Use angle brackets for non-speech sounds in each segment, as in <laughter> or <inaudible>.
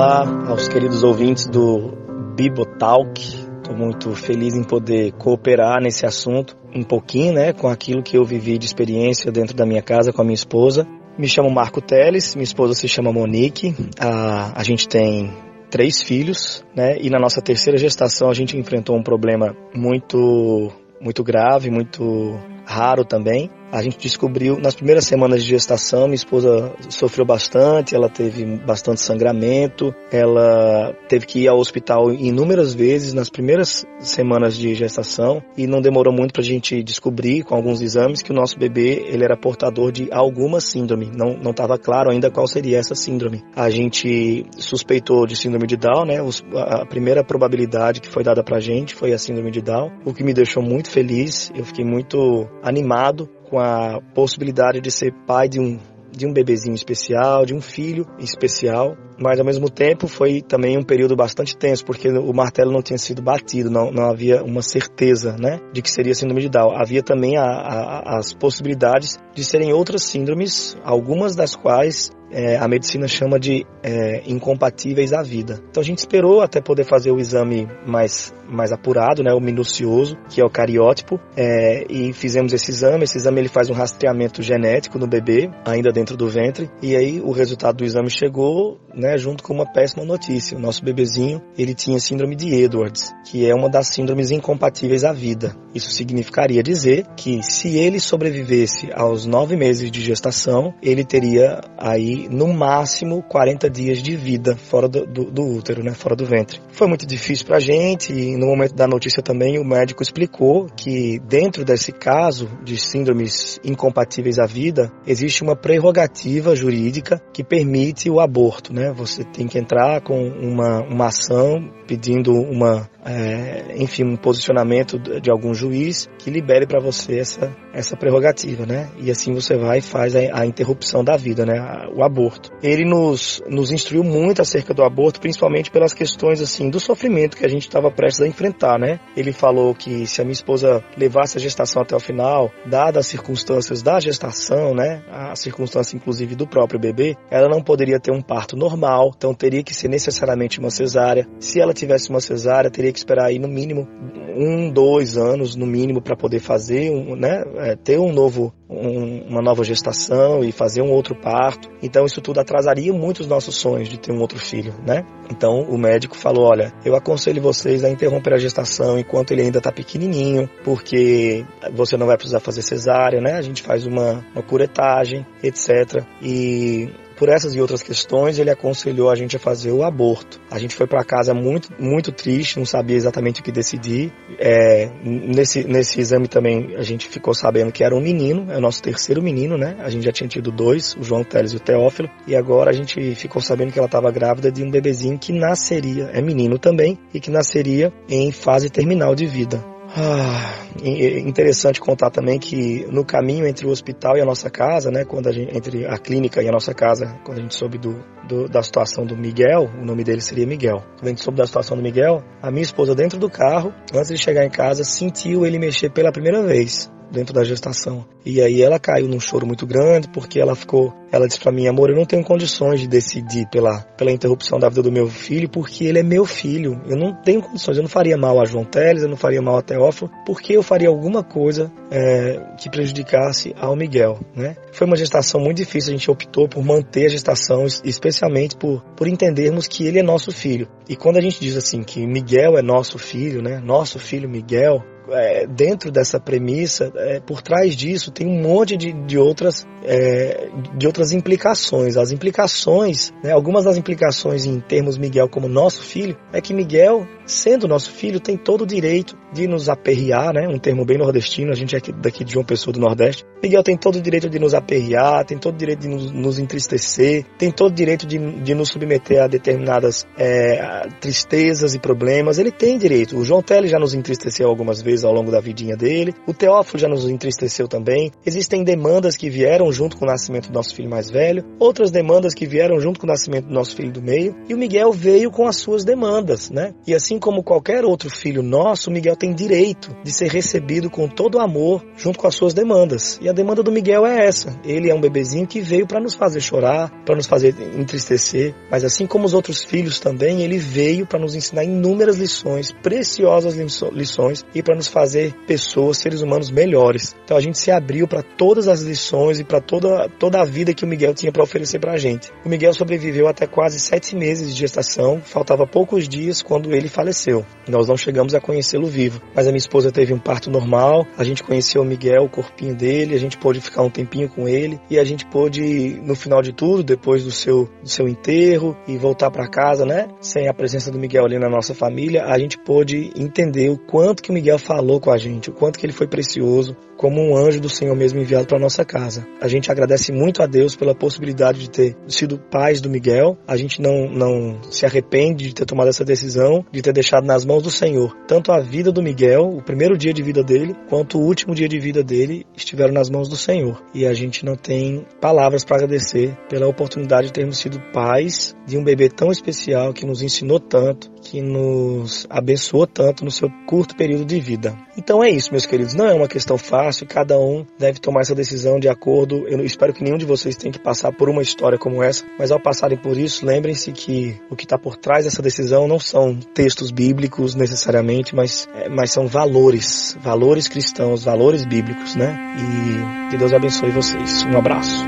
Olá aos queridos ouvintes do Bibotalk. Estou muito feliz em poder cooperar nesse assunto um pouquinho, né, com aquilo que eu vivi de experiência dentro da minha casa com a minha esposa. Me chamo Marco Teles, minha esposa se chama Monique. A, a gente tem três filhos, né? E na nossa terceira gestação a gente enfrentou um problema muito muito grave, muito raro também, a gente descobriu nas primeiras semanas de gestação, minha esposa sofreu bastante, ela teve bastante sangramento, ela teve que ir ao hospital inúmeras vezes nas primeiras semanas de gestação e não demorou muito para a gente descobrir com alguns exames que o nosso bebê ele era portador de alguma síndrome. Não não estava claro ainda qual seria essa síndrome. A gente suspeitou de síndrome de Down, né? A primeira probabilidade que foi dada para a gente foi a síndrome de Down, o que me deixou muito feliz. Eu fiquei muito animado com a possibilidade de ser pai de um de um bebezinho especial, de um filho especial, mas ao mesmo tempo foi também um período bastante tenso, porque o martelo não tinha sido batido, não, não havia uma certeza né, de que seria síndrome de Down. Havia também a, a, as possibilidades de serem outras síndromes, algumas das quais é, a medicina chama de é, incompatíveis à vida. Então a gente esperou até poder fazer o exame mais, mais apurado, né, o minucioso, que é o cariótipo, é, e fizemos esse exame. Esse exame ele faz um rastreamento genético no bebê, ainda dentro do ventre, e aí o resultado do exame chegou, né, junto com uma péssima notícia. O nosso bebezinho ele tinha síndrome de Edwards, que é uma das síndromes incompatíveis à vida. Isso significaria dizer que se ele sobrevivesse aos nove meses de gestação, ele teria aí no máximo 40 dias de vida fora do, do, do útero, né, fora do ventre. Foi muito difícil para a gente e no momento da notícia também o médico explicou que dentro desse caso de síndromes incompatíveis à vida existe uma prerrogativa jurídica que permite o aborto, né? Você tem que entrar com uma, uma ação pedindo uma, é, enfim, um posicionamento de algum juiz que libere para você essa, essa prerrogativa, né? E assim você vai e faz a, a interrupção da vida, né? O aborto. Ele nos, nos instruiu muito acerca do aborto, principalmente pelas questões, assim, do sofrimento que a gente estava prestes a enfrentar, né? Ele falou que se a minha esposa levasse a gestação até o final, dadas as circunstâncias da gestação, né? A circunstância, inclusive, do próprio bebê, ela não poderia ter um parto normal, então teria que ser necessariamente uma cesárea. Se ela tivesse uma cesárea, teria que esperar aí no mínimo um, dois anos no mínimo para poder fazer, um, né, é, ter um novo, um, uma nova gestação e fazer um outro parto. Então isso tudo atrasaria muito os nossos sonhos de ter um outro filho, né? Então o médico falou, olha, eu aconselho vocês a interromper a gestação enquanto ele ainda está pequenininho, porque você não vai precisar fazer cesárea, né? A gente faz uma, uma curetagem, etc. E por essas e outras questões, ele aconselhou a gente a fazer o aborto. A gente foi para casa muito, muito triste, não sabia exatamente o que decidir. É, nesse, nesse exame também a gente ficou sabendo que era um menino, é o nosso terceiro menino, né? A gente já tinha tido dois, o João Teles e o Teófilo, e agora a gente ficou sabendo que ela estava grávida de um bebezinho que nasceria, é menino também, e que nasceria em fase terminal de vida. Ah, interessante contar também que no caminho entre o hospital e a nossa casa, né, quando a gente, entre a clínica e a nossa casa, quando a gente soube do, do, da situação do Miguel, o nome dele seria Miguel. Quando a gente soube da situação do Miguel, a minha esposa dentro do carro, antes de chegar em casa, sentiu ele mexer pela primeira vez dentro da gestação. E aí ela caiu num choro muito grande porque ela ficou, ela disse para mim, amor, eu não tenho condições de decidir pela pela interrupção da vida do meu filho porque ele é meu filho. Eu não tenho condições, eu não faria mal a João Teles, eu não faria mal a Teófilo, porque eu faria alguma coisa é, que prejudicasse ao Miguel, né? Foi uma gestação muito difícil, a gente optou por manter a gestação, especialmente por por entendermos que ele é nosso filho. E quando a gente diz assim que Miguel é nosso filho, né? Nosso filho Miguel, é, dentro dessa premissa, é, por trás disso tem um monte de, de outras é, de outras implicações. As implicações, né, algumas das implicações em termos Miguel como nosso filho, é que Miguel, sendo nosso filho, tem todo o direito de nos aperrear, né, um termo bem nordestino, a gente é daqui de João Pessoa do Nordeste. Miguel tem todo o direito de nos aperrear, tem todo o direito de nos, nos entristecer, tem todo o direito de, de nos submeter a determinadas é, tristezas e problemas. Ele tem direito. O João Teles já nos entristeceu algumas vezes ao longo da vidinha dele. O Teófilo já nos entristeceu também. Existem demandas que vieram junto com o nascimento do nosso filho mais velho, outras demandas que vieram junto com o nascimento do nosso filho do meio, e o Miguel veio com as suas demandas, né? E assim como qualquer outro filho nosso, o Miguel tem direito de ser recebido com todo amor junto com as suas demandas. E a demanda do Miguel é essa. Ele é um bebezinho que veio para nos fazer chorar, para nos fazer entristecer, mas assim como os outros filhos também, ele veio para nos ensinar inúmeras lições, preciosas lições e para fazer pessoas, seres humanos melhores. Então a gente se abriu para todas as lições e para toda, toda a vida que o Miguel tinha para oferecer para a gente. O Miguel sobreviveu até quase sete meses de gestação, faltava poucos dias quando ele faleceu. Nós não chegamos a conhecê-lo vivo, mas a minha esposa teve um parto normal, a gente conheceu o Miguel, o corpinho dele, a gente pôde ficar um tempinho com ele e a gente pôde, no final de tudo, depois do seu, do seu enterro e voltar para casa, né, sem a presença do Miguel ali na nossa família, a gente pôde entender o quanto que o Miguel falou com a gente, o quanto que ele foi precioso, como um anjo do Senhor mesmo enviado para nossa casa. A gente agradece muito a Deus pela possibilidade de ter sido pais do Miguel. A gente não, não se arrepende de ter tomado essa decisão, de ter deixado nas mãos do Senhor tanto a vida do Miguel, o primeiro dia de vida dele, quanto o último dia de vida dele estiveram nas mãos do Senhor. E a gente não tem palavras para agradecer pela oportunidade de termos sido pais de um bebê tão especial que nos ensinou tanto, que nos abençoou tanto no seu curto período de vida. Então é isso, meus queridos. Não é uma questão fácil, cada um deve tomar essa decisão de acordo. Eu espero que nenhum de vocês tenha que passar por uma história como essa, mas ao passarem por isso, lembrem-se que o que está por trás dessa decisão não são textos bíblicos necessariamente, mas, é, mas são valores, valores cristãos, valores bíblicos, né? E que Deus abençoe vocês. Um abraço.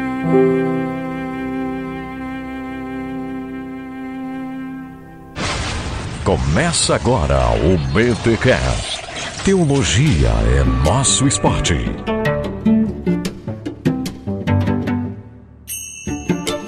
Começa agora o BTCast. Teologia é nosso esporte.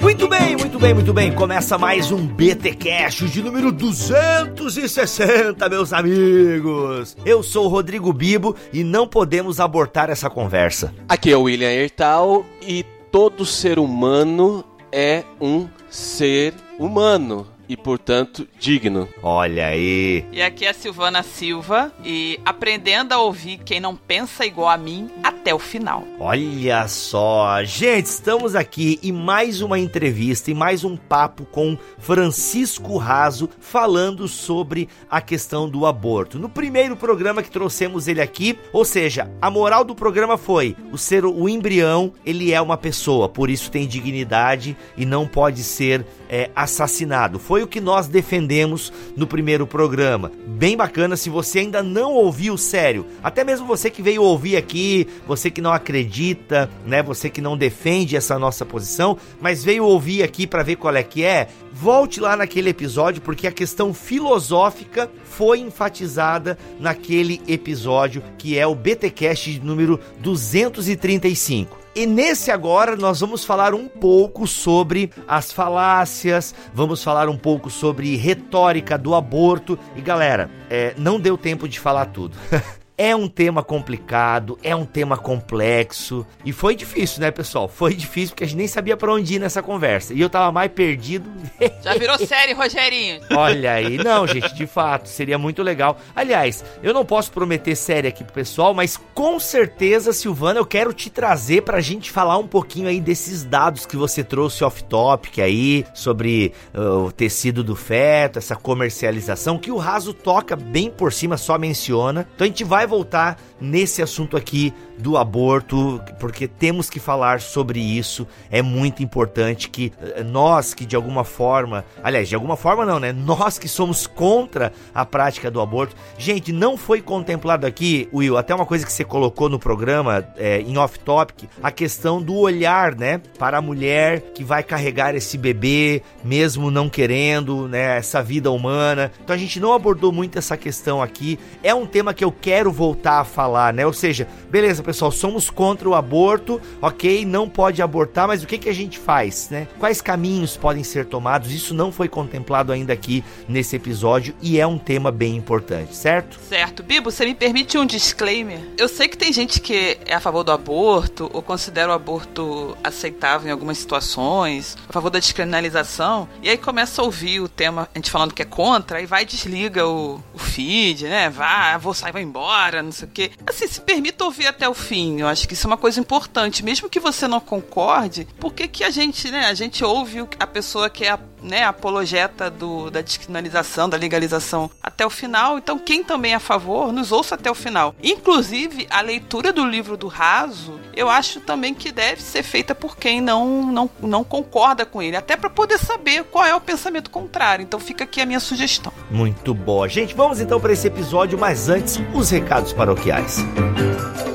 Muito bem, muito bem, muito bem. Começa mais um BT Cash de número 260, meus amigos. Eu sou o Rodrigo Bibo e não podemos abortar essa conversa. Aqui é o William Ertal e todo ser humano é um ser humano e, portanto, digno. Olha aí. E aqui é a Silvana Silva e aprendendo a ouvir quem não pensa igual a mim até o final. Olha só, gente, estamos aqui em mais uma entrevista e mais um papo com Francisco Raso falando sobre a questão do aborto. No primeiro programa que trouxemos ele aqui, ou seja, a moral do programa foi: o ser o embrião, ele é uma pessoa, por isso tem dignidade e não pode ser é, assassinado. Foi o que nós defendemos no primeiro programa. Bem bacana, se você ainda não ouviu, sério, até mesmo você que veio ouvir aqui, você que não acredita, né, você que não defende essa nossa posição, mas veio ouvir aqui para ver qual é que é, volte lá naquele episódio porque a questão filosófica foi enfatizada naquele episódio que é o BTcast número 235. E nesse agora nós vamos falar um pouco sobre as falácias, vamos falar um pouco sobre retórica do aborto. E galera, é, não deu tempo de falar tudo. <laughs> É um tema complicado, é um tema complexo e foi difícil, né, pessoal? Foi difícil porque a gente nem sabia para onde ir nessa conversa e eu tava mais perdido. <laughs> Já virou série, Rogerinho? Olha aí, não, gente, de fato, seria muito legal. Aliás, eu não posso prometer série aqui pro pessoal, mas com certeza, Silvana, eu quero te trazer pra gente falar um pouquinho aí desses dados que você trouxe off-topic aí, sobre uh, o tecido do feto, essa comercialização, que o Raso toca bem por cima, só menciona. Então a gente vai vai voltar nesse assunto aqui do aborto, porque temos que falar sobre isso. É muito importante que eh, nós que de alguma forma, aliás, de alguma forma não, né? Nós que somos contra a prática do aborto. Gente, não foi contemplado aqui, Will, até uma coisa que você colocou no programa é, em off-topic, a questão do olhar, né? Para a mulher que vai carregar esse bebê, mesmo não querendo, né? Essa vida humana. Então a gente não abordou muito essa questão aqui. É um tema que eu quero voltar a falar, né? Ou seja, beleza, pessoal, somos contra o aborto, ok? Não pode abortar, mas o que, que a gente faz, né? Quais caminhos podem ser tomados? Isso não foi contemplado ainda aqui nesse episódio e é um tema bem importante, certo? Certo. Bibo, você me permite um disclaimer? Eu sei que tem gente que é a favor do aborto ou considera o aborto aceitável em algumas situações, a favor da descriminalização, e aí começa a ouvir o tema, a gente falando que é contra, e vai e desliga o, o feed, né? Vai, vou sair, vai embora não sei o quê. Assim, se permita ouvir até o fim. Eu acho que isso é uma coisa importante. Mesmo que você não concorde, por que, que a gente, né? A gente ouve a pessoa que é a né, apologeta do, da descriminalização, da legalização até o final. Então, quem também é a favor, nos ouça até o final. Inclusive, a leitura do livro do Raso, eu acho também que deve ser feita por quem não, não, não concorda com ele, até para poder saber qual é o pensamento contrário. Então, fica aqui a minha sugestão. Muito boa. Gente, vamos então para esse episódio, mas antes, os recados paroquiais. Música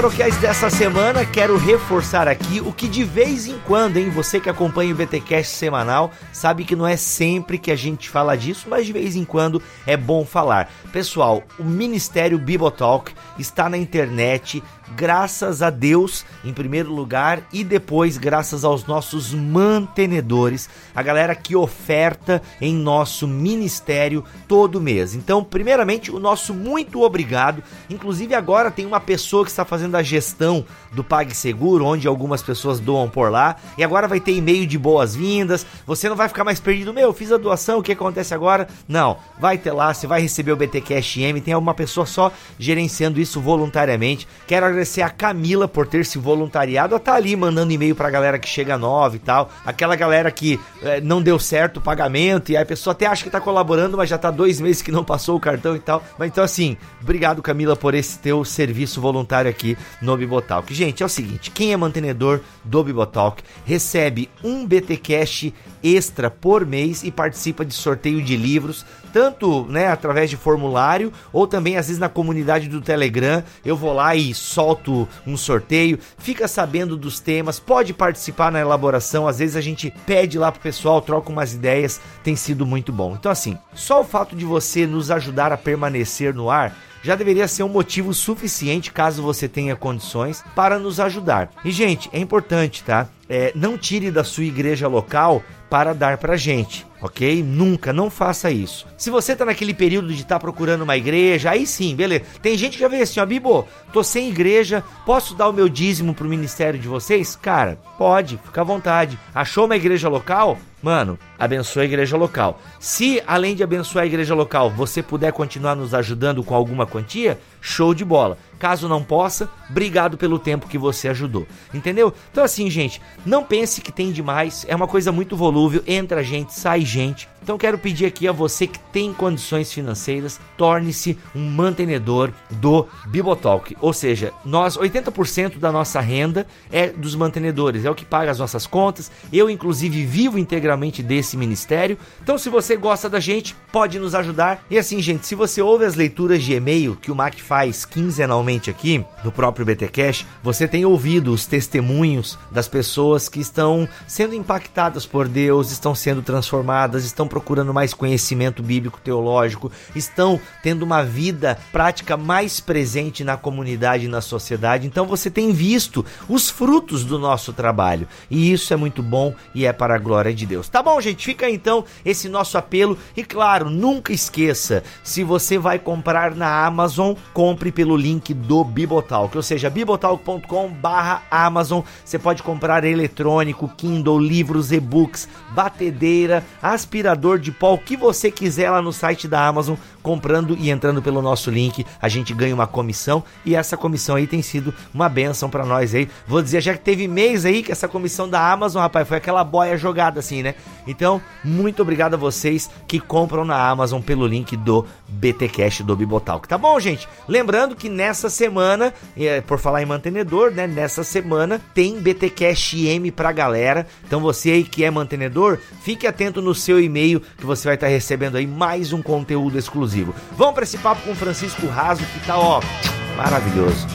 paroquiais dessa semana, quero reforçar aqui o que de vez em quando, hein, você que acompanha o BTcast semanal, sabe que não é sempre que a gente fala disso, mas de vez em quando é bom falar. Pessoal, o Ministério Bibotalk está na internet, graças a Deus em primeiro lugar e depois graças aos nossos mantenedores, a galera que oferta em nosso ministério todo mês. Então, primeiramente, o nosso muito obrigado. Inclusive agora tem uma pessoa que está fazendo a gestão do PagSeguro, onde algumas pessoas doam por lá, e agora vai ter e-mail de boas-vindas. Você não vai ficar mais perdido, meu, fiz a doação, o que acontece agora? Não, vai ter lá, você vai receber o BT Cash M, tem uma pessoa só gerenciando isso voluntariamente. Quero agradecer agradecer a Camila por ter se voluntariado a estar tá ali mandando e-mail pra galera que chega nova e tal. Aquela galera que é, não deu certo o pagamento e a pessoa até acha que tá colaborando, mas já tá dois meses que não passou o cartão e tal. Mas então, assim, obrigado, Camila, por esse teu serviço voluntário aqui no Bibotalk. Gente, é o seguinte: quem é mantenedor do Bibotalk recebe um BT Cash extra por mês e participa de sorteio de livros, tanto né, através de formulário ou também às vezes na comunidade do Telegram. Eu vou lá e solto um sorteio, fica sabendo dos temas, pode participar na elaboração. Às vezes a gente pede lá pro pessoal, troca umas ideias, tem sido muito bom. Então, assim, só o fato de você nos ajudar a permanecer no ar já deveria ser um motivo suficiente, caso você tenha condições, para nos ajudar. E, gente, é importante, tá? É, não tire da sua igreja local para dar pra gente, ok? Nunca, não faça isso. Se você tá naquele período de estar tá procurando uma igreja, aí sim, beleza. Tem gente que já vê assim, ó, Bibo, tô sem igreja, posso dar o meu dízimo pro ministério de vocês? Cara, pode, fica à vontade. Achou uma igreja local? Mano, abençoe a igreja local. Se, além de abençoar a igreja local, você puder continuar nos ajudando com alguma quantia, show de bola. Caso não possa, obrigado pelo tempo que você ajudou. Entendeu? Então, assim, gente, não pense que tem demais. É uma coisa muito volúvel. Entra gente, sai gente. Então quero pedir aqui a você que tem condições financeiras, torne-se um mantenedor do Bibotalk. Ou seja, nós 80% da nossa renda é dos mantenedores, é o que paga as nossas contas. Eu inclusive vivo integralmente desse ministério. Então se você gosta da gente, pode nos ajudar. E assim, gente, se você ouve as leituras de e-mail que o Mac faz quinzenalmente aqui no próprio BT Cash, você tem ouvido os testemunhos das pessoas que estão sendo impactadas por Deus, estão sendo transformadas, estão procurando mais conhecimento bíblico teológico, estão tendo uma vida prática mais presente na comunidade e na sociedade. Então você tem visto os frutos do nosso trabalho. E isso é muito bom e é para a glória de Deus. Tá bom, gente? Fica então esse nosso apelo e claro, nunca esqueça, se você vai comprar na Amazon, compre pelo link do Bibotalk, ou seja, bibotalk.com/amazon. Você pode comprar eletrônico, Kindle, livros, e-books, batedeira, aspirador de pó, o que você quiser lá no site da Amazon, comprando e entrando pelo nosso link, a gente ganha uma comissão e essa comissão aí tem sido uma benção para nós aí. Vou dizer, já que teve mês aí que essa comissão da Amazon, rapaz, foi aquela boia jogada assim, né? Então, muito obrigado a vocês que compram na Amazon pelo link do BT Cash do Bibotalk. Tá bom, gente? Lembrando que nessa semana, é, por falar em mantenedor, né? Nessa semana tem BT Cash M pra galera. Então você aí que é mantenedor, fique atento no seu e-mail que você vai estar recebendo aí mais um conteúdo exclusivo. Vamos para esse papo com o Francisco Raso que tá ó maravilhoso.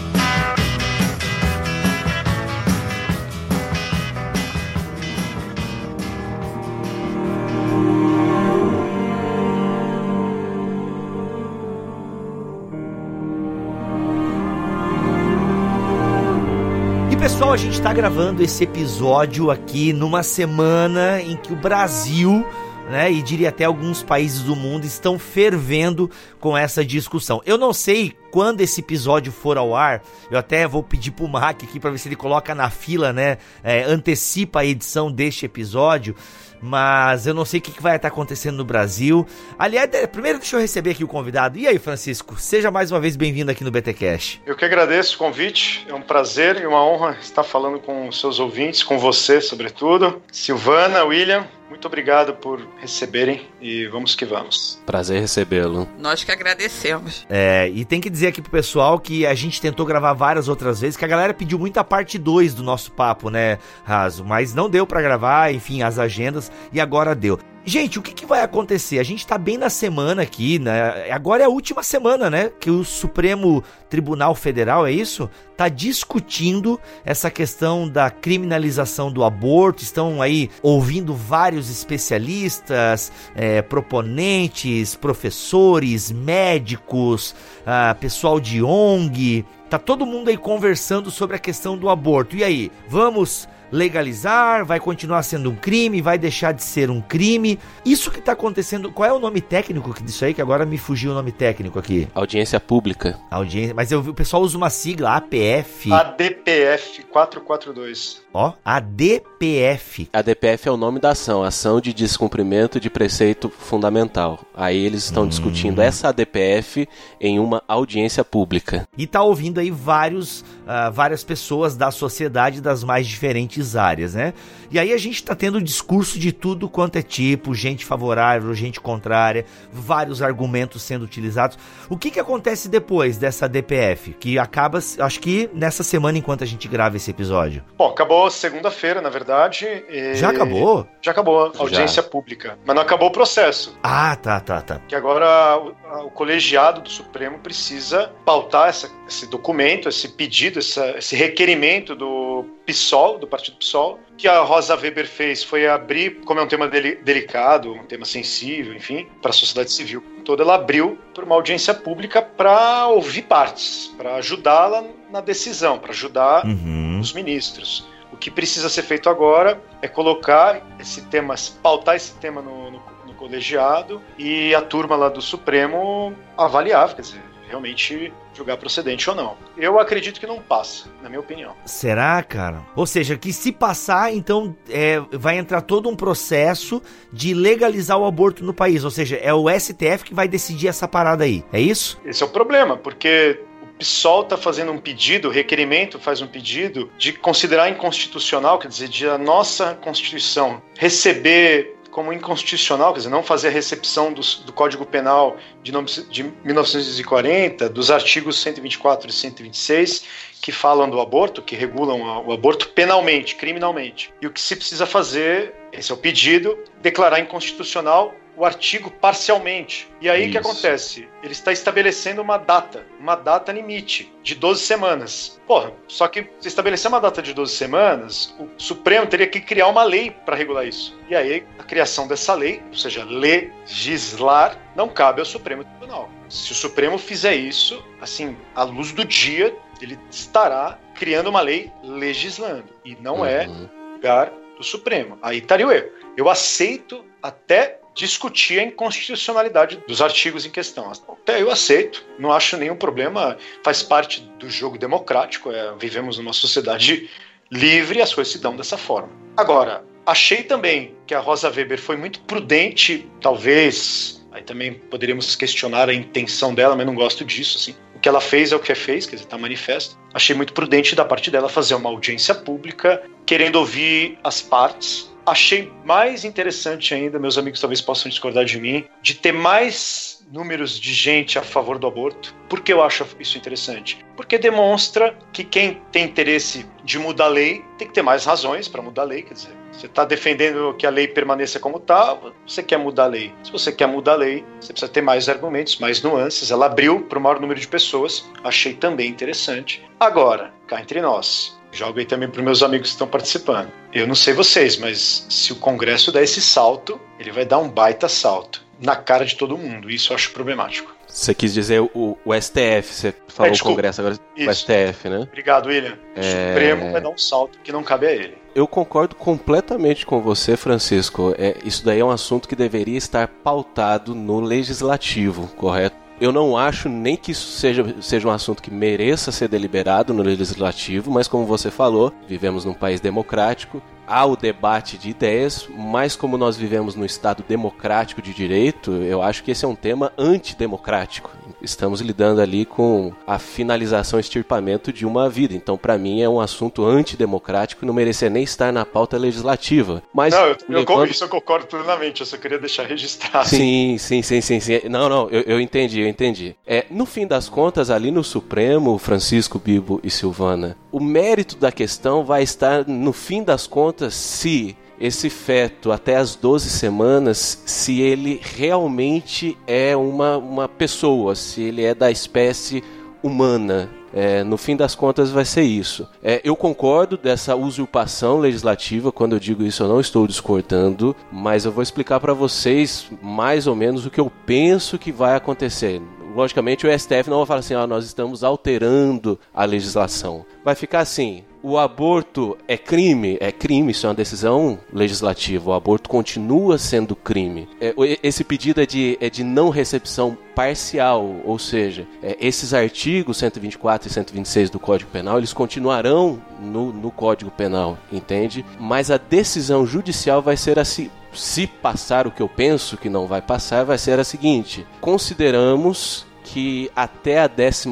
pessoal, a gente está gravando esse episódio aqui numa semana em que o Brasil né, e diria até alguns países do mundo estão fervendo com essa discussão. Eu não sei quando esse episódio for ao ar, eu até vou pedir pro Mac aqui para ver se ele coloca na fila, né, é, antecipa a edição deste episódio mas eu não sei o que vai estar acontecendo no Brasil. Aliás, primeiro deixa eu receber aqui o convidado. E aí, Francisco, seja mais uma vez bem-vindo aqui no BTcast. Eu que agradeço o convite, é um prazer e uma honra estar falando com os seus ouvintes, com você, sobretudo. Silvana, William, muito obrigado por receberem e vamos que vamos. Prazer recebê-lo. Nós que agradecemos. É, e tem que dizer aqui pro pessoal que a gente tentou gravar várias outras vezes, que a galera pediu muito a parte 2 do nosso papo, né, Raso? Mas não deu para gravar, enfim, as agendas, e agora deu. Gente, o que, que, vai acontecer? A gente tá bem na semana aqui, né? Agora é a última semana, né? Que o Supremo Tribunal Federal, é isso? Tá discutindo essa questão da criminalização do aborto. Estão aí ouvindo vários especialistas, é, proponentes, professores, médicos, ah, pessoal de ONG. Tá todo mundo aí conversando sobre a questão do aborto. E aí, vamos legalizar, vai continuar sendo um crime, vai deixar de ser um crime. Isso que está acontecendo, qual é o nome técnico disso aí? Que agora me fugiu o nome técnico aqui. Audiência pública. Audiência, mas eu, o pessoal usa uma sigla, APF. ADPF 442. Ó, ADPF. ADPF é o nome da ação, Ação de Descumprimento de Preceito Fundamental. Aí eles estão hum. discutindo essa ADPF em uma audiência pública. E tá ouvindo aí vários, uh, várias pessoas da sociedade das mais diferentes áreas, né? E aí a gente tá tendo discurso de tudo quanto é tipo, gente favorável, gente contrária, vários argumentos sendo utilizados. O que que acontece depois dessa ADPF? Que acaba, acho que nessa semana enquanto a gente grava esse episódio. Bom, acabou segunda-feira, na verdade. Já acabou? Já acabou a audiência Já. pública. Mas não acabou o processo. Ah, tá, tá, tá. Que agora o, o colegiado do Supremo precisa pautar essa, esse documento, esse pedido, essa, esse requerimento do PSOL, do Partido PSOL, que a Rosa Weber fez foi abrir, como é um tema deli delicado, um tema sensível, enfim, para a sociedade civil toda, ela abriu para uma audiência pública para ouvir partes, para ajudá-la na decisão, para ajudar uhum. os ministros. O que precisa ser feito agora é colocar esse tema, pautar esse tema no, no, no colegiado e a turma lá do Supremo avaliar, quer dizer, realmente julgar procedente ou não. Eu acredito que não passa, na minha opinião. Será, cara? Ou seja, que se passar, então é, vai entrar todo um processo de legalizar o aborto no país. Ou seja, é o STF que vai decidir essa parada aí. É isso? Esse é o problema, porque PSOL está fazendo um pedido, o requerimento faz um pedido de considerar inconstitucional, quer dizer, de a nossa Constituição receber como inconstitucional, quer dizer, não fazer a recepção do, do Código Penal de, de 1940, dos artigos 124 e 126, que falam do aborto, que regulam o aborto penalmente, criminalmente. E o que se precisa fazer, esse é o pedido, declarar inconstitucional o artigo parcialmente. E aí o que acontece? Ele está estabelecendo uma data, uma data limite de 12 semanas. Porra, só que se estabelecer uma data de 12 semanas, o Supremo teria que criar uma lei para regular isso. E aí a criação dessa lei, ou seja, legislar, não cabe ao Supremo Tribunal. Se o Supremo fizer isso, assim, à luz do dia, ele estará criando uma lei legislando. E não é uhum. é lugar do Supremo. Aí estaria o erro. Eu aceito até discutir a inconstitucionalidade dos artigos em questão. Até eu aceito, não acho nenhum problema, faz parte do jogo democrático, é, vivemos numa sociedade livre e as coisas se dão dessa forma. Agora, achei também que a Rosa Weber foi muito prudente, talvez, aí também poderíamos questionar a intenção dela, mas não gosto disso, assim. O que ela fez é o que fez, quer dizer, está manifesto. Achei muito prudente da parte dela fazer uma audiência pública, querendo ouvir as partes, achei mais interessante ainda, meus amigos talvez possam discordar de mim, de ter mais números de gente a favor do aborto. Por que eu acho isso interessante? Porque demonstra que quem tem interesse de mudar a lei tem que ter mais razões para mudar a lei. Quer dizer, você está defendendo que a lei permaneça como está, você quer mudar a lei. Se você quer mudar a lei, você precisa ter mais argumentos, mais nuances. Ela abriu para o maior número de pessoas, achei também interessante. Agora, cá entre nós, Jogo aí também para meus amigos que estão participando. Eu não sei vocês, mas se o Congresso der esse salto, ele vai dar um baita salto na cara de todo mundo. Isso eu acho problemático. Você quis dizer o, o STF, você falou é, o Congresso, agora Isso. o STF, né? Obrigado, William. O é... Supremo vai dar um salto que não cabe a ele. Eu concordo completamente com você, Francisco. É, isso daí é um assunto que deveria estar pautado no legislativo, correto? Eu não acho nem que isso seja, seja um assunto que mereça ser deliberado no legislativo, mas como você falou, vivemos num país democrático há o debate de ideias, mas como nós vivemos no Estado democrático de direito, eu acho que esse é um tema antidemocrático. Estamos lidando ali com a finalização, extirpamento de uma vida. Então, para mim, é um assunto antidemocrático e não merecia nem estar na pauta legislativa. Mas, não, eu, eu, isso eu concordo plenamente, eu só queria deixar <laughs> registrado. Sim, sim, sim, sim. sim. Não, não, eu, eu entendi, eu entendi. É, no fim das contas, ali no Supremo, Francisco, Bibo e Silvana, o mérito da questão vai estar, no fim das contas, se esse feto até as 12 semanas, se ele realmente é uma, uma pessoa, se ele é da espécie humana. É, no fim das contas, vai ser isso. É, eu concordo dessa usurpação legislativa. Quando eu digo isso, eu não estou discordando, mas eu vou explicar para vocês mais ou menos o que eu penso que vai acontecer logicamente, o STF não vai falar assim, ó, nós estamos alterando a legislação. Vai ficar assim, o aborto é crime? É crime, isso é uma decisão legislativa. O aborto continua sendo crime. É, esse pedido é de, é de não recepção parcial, ou seja, é, esses artigos 124 e 126 do Código Penal, eles continuarão no, no Código Penal, entende? Mas a decisão judicial vai ser assim se passar o que eu penso que não vai passar, vai ser a seguinte: consideramos que até a 12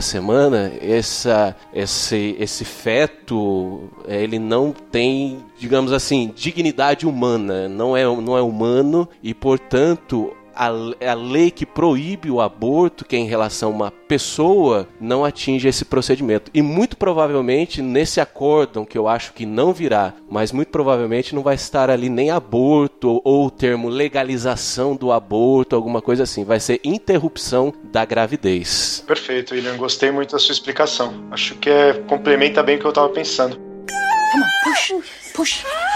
semana essa, esse, esse feto ele não tem, digamos assim, dignidade humana, não é, não é humano e, portanto, a, a lei que proíbe o aborto, que é em relação a uma pessoa, não atinge esse procedimento. E muito provavelmente nesse acórdão, que eu acho que não virá, mas muito provavelmente não vai estar ali nem aborto ou o termo legalização do aborto, alguma coisa assim. Vai ser interrupção da gravidez. Perfeito, William. Gostei muito da sua explicação. Acho que é, complementa bem o que eu estava pensando. Come on, push, push.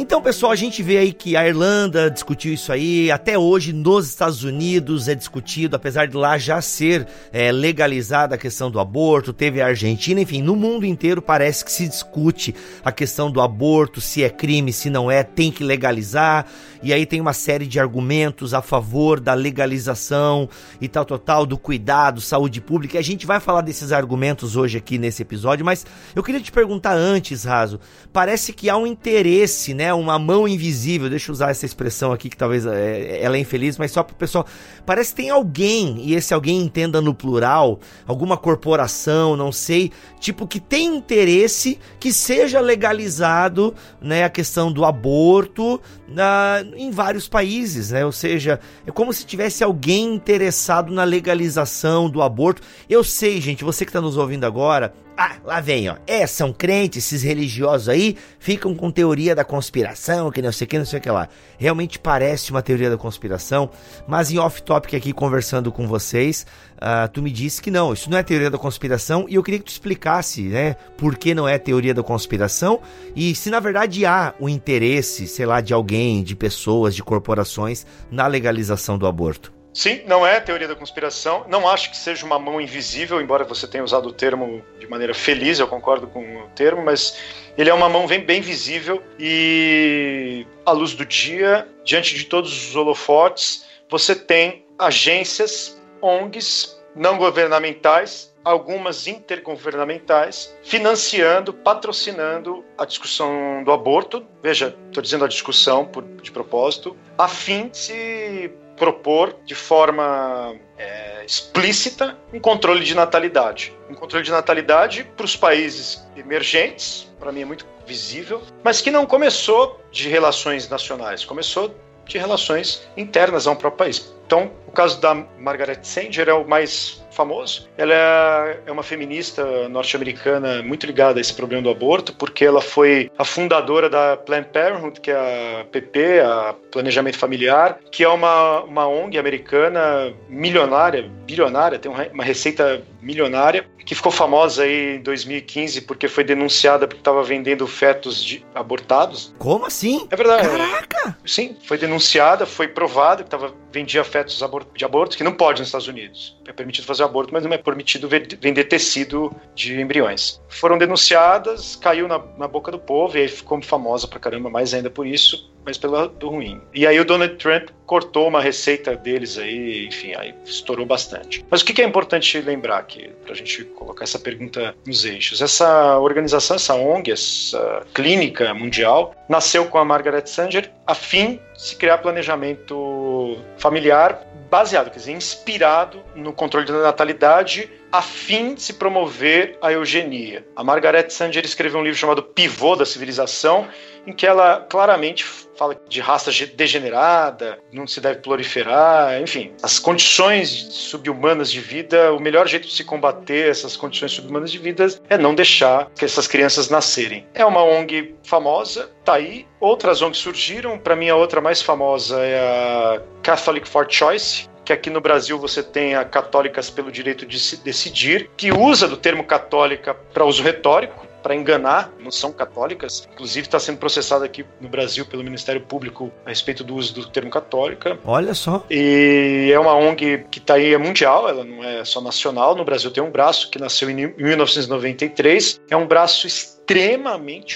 Então, pessoal, a gente vê aí que a Irlanda discutiu isso aí, até hoje nos Estados Unidos é discutido, apesar de lá já ser é, legalizada a questão do aborto, teve a Argentina, enfim, no mundo inteiro parece que se discute a questão do aborto, se é crime, se não é, tem que legalizar, e aí tem uma série de argumentos a favor da legalização e tal, total, do cuidado, saúde pública, e a gente vai falar desses argumentos hoje aqui nesse episódio, mas eu queria te perguntar antes, Raso, parece que há um interesse, né? Uma mão invisível, deixa eu usar essa expressão aqui que talvez é, ela é infeliz, mas só para o pessoal. Parece que tem alguém, e esse alguém entenda no plural, alguma corporação, não sei, tipo, que tem interesse que seja legalizado, né, a questão do aborto na, em vários países, né? Ou seja, é como se tivesse alguém interessado na legalização do aborto. Eu sei, gente, você que está nos ouvindo agora, ah, lá vem, ó. É, são crentes, esses religiosos aí ficam com teoria da conspiração, que não sei o que, não sei o que lá. Realmente parece uma teoria da conspiração, mas em off-topic aqui conversando com vocês, uh, tu me disse que não, isso não é teoria da conspiração e eu queria que tu explicasse, né, por que não é teoria da conspiração e se na verdade há o interesse, sei lá, de alguém, de pessoas, de corporações na legalização do aborto. Sim, não é teoria da conspiração. Não acho que seja uma mão invisível, embora você tenha usado o termo de maneira feliz, eu concordo com o termo, mas ele é uma mão bem, bem visível e à luz do dia, diante de todos os holofotes, você tem agências, ONGs, não governamentais, algumas intergovernamentais, financiando, patrocinando a discussão do aborto. Veja, estou dizendo a discussão por, de propósito, a fim de se propor de forma é, explícita um controle de natalidade. Um controle de natalidade para os países emergentes, para mim é muito visível, mas que não começou de relações nacionais, começou de relações internas a um próprio país. Então, o caso da Margaret Sanger é o mais famoso. Ela é, é uma feminista norte-americana muito ligada a esse problema do aborto, porque ela foi a fundadora da Planned Parenthood, que é a PP, a Planejamento Familiar, que é uma, uma ONG americana milionária, bilionária, tem uma receita milionária, que ficou famosa aí em 2015 porque foi denunciada porque estava vendendo fetos de, abortados. Como assim? É verdade. Caraca! Sim, foi denunciada, foi provado que tava, vendia fetos de aborto, que não pode nos Estados Unidos. É permitido fazer aborto, mas não é permitido vender tecido de embriões. Foram denunciadas, caiu na, na boca do povo e aí ficou famosa pra caramba, mais ainda por isso mas pelo ruim. E aí o Donald Trump cortou uma receita deles aí, enfim, aí estourou bastante. Mas o que é importante lembrar aqui, para a gente colocar essa pergunta nos eixos? Essa organização, essa ONG, essa clínica mundial, nasceu com a Margaret Sanger a fim de se criar planejamento familiar baseado, quer dizer, inspirado no controle da natalidade a fim de se promover a eugenia. A Margaret Sanger escreveu um livro chamado Pivô da Civilização, em que ela claramente fala de raça degenerada, não se deve proliferar, enfim, as condições subhumanas de vida, o melhor jeito de se combater essas condições subhumanas de vida é não deixar que essas crianças nascerem. É uma ONG famosa, tá aí. Outras ONGs surgiram, para mim a outra mais famosa é a Catholic for Choice, que aqui no Brasil você tem a Católicas pelo Direito de se Decidir, que usa do termo católica para uso retórico, para enganar, não são católicas. Inclusive está sendo processada aqui no Brasil pelo Ministério Público a respeito do uso do termo católica. Olha só. E é uma ONG que está aí é mundial, ela não é só nacional. No Brasil tem um braço que nasceu em 1993. É um braço extremamente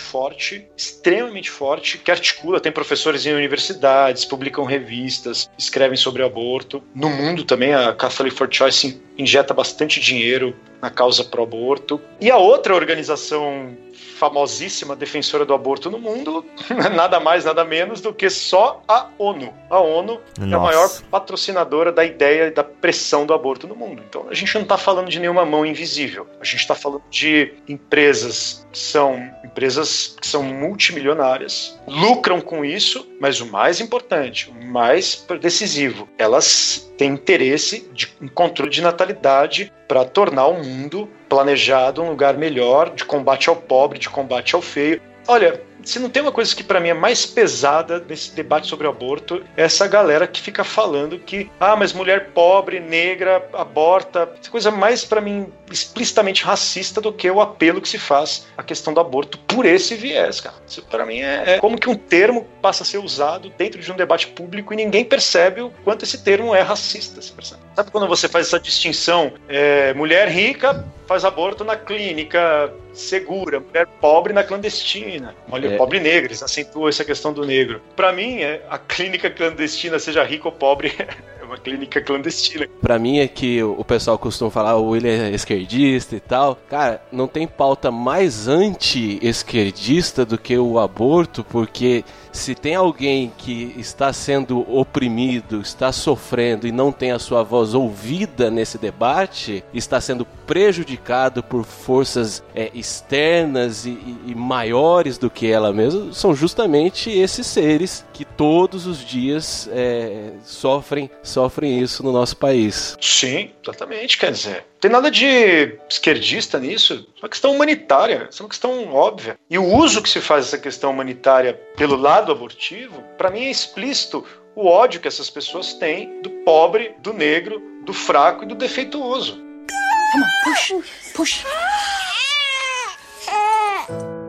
forte, extremamente forte, que articula, tem professores em universidades, publicam revistas, escrevem sobre aborto. No mundo também, a Catholic for Choice injeta bastante dinheiro na causa pro aborto. E a outra organização famosíssima defensora do aborto no mundo, <laughs> nada mais, nada menos do que só a ONU. A ONU Nossa. é a maior patrocinadora da ideia da pressão do aborto no mundo. Então a gente não está falando de nenhuma mão invisível. A gente está falando de empresas que são empresas que são multimilionárias, lucram com isso, mas o mais importante, o mais decisivo, elas têm interesse de um controle de natalidade para tornar o mundo planejado um lugar melhor de combate ao pobre, de combate ao feio. Olha, se não tem uma coisa que para mim é mais pesada nesse debate sobre aborto, é essa galera que fica falando que, ah, mas mulher pobre, negra, aborta, essa coisa mais para mim explicitamente racista do que o apelo que se faz à questão do aborto por esse viés, cara. Isso para mim é, é, como que um termo passa a ser usado dentro de um debate público e ninguém percebe o quanto esse termo é racista. Sabe quando você faz essa distinção? É, mulher rica faz aborto na clínica segura, mulher pobre na clandestina. Mulher é. pobre negra, eles acentuam essa questão do negro. Para mim, é, a clínica clandestina, seja rica ou pobre, <laughs> uma clínica clandestina. Para mim é que o pessoal costuma falar o William é esquerdista e tal. Cara, não tem pauta mais anti-esquerdista do que o aborto, porque se tem alguém que está sendo oprimido, está sofrendo e não tem a sua voz ouvida nesse debate, está sendo prejudicado por forças é, externas e, e, maiores do que ela mesma, são justamente esses seres que todos os dias é, sofrem, sofrem isso no nosso país. Sim, exatamente. Quer dizer, tem nada de esquerdista nisso. É uma questão humanitária, é uma questão óbvia. E o uso que se faz dessa questão humanitária pelo lado abortivo, para mim é explícito o ódio que essas pessoas têm do pobre, do negro, do fraco e do defeituoso. Come on, push, push.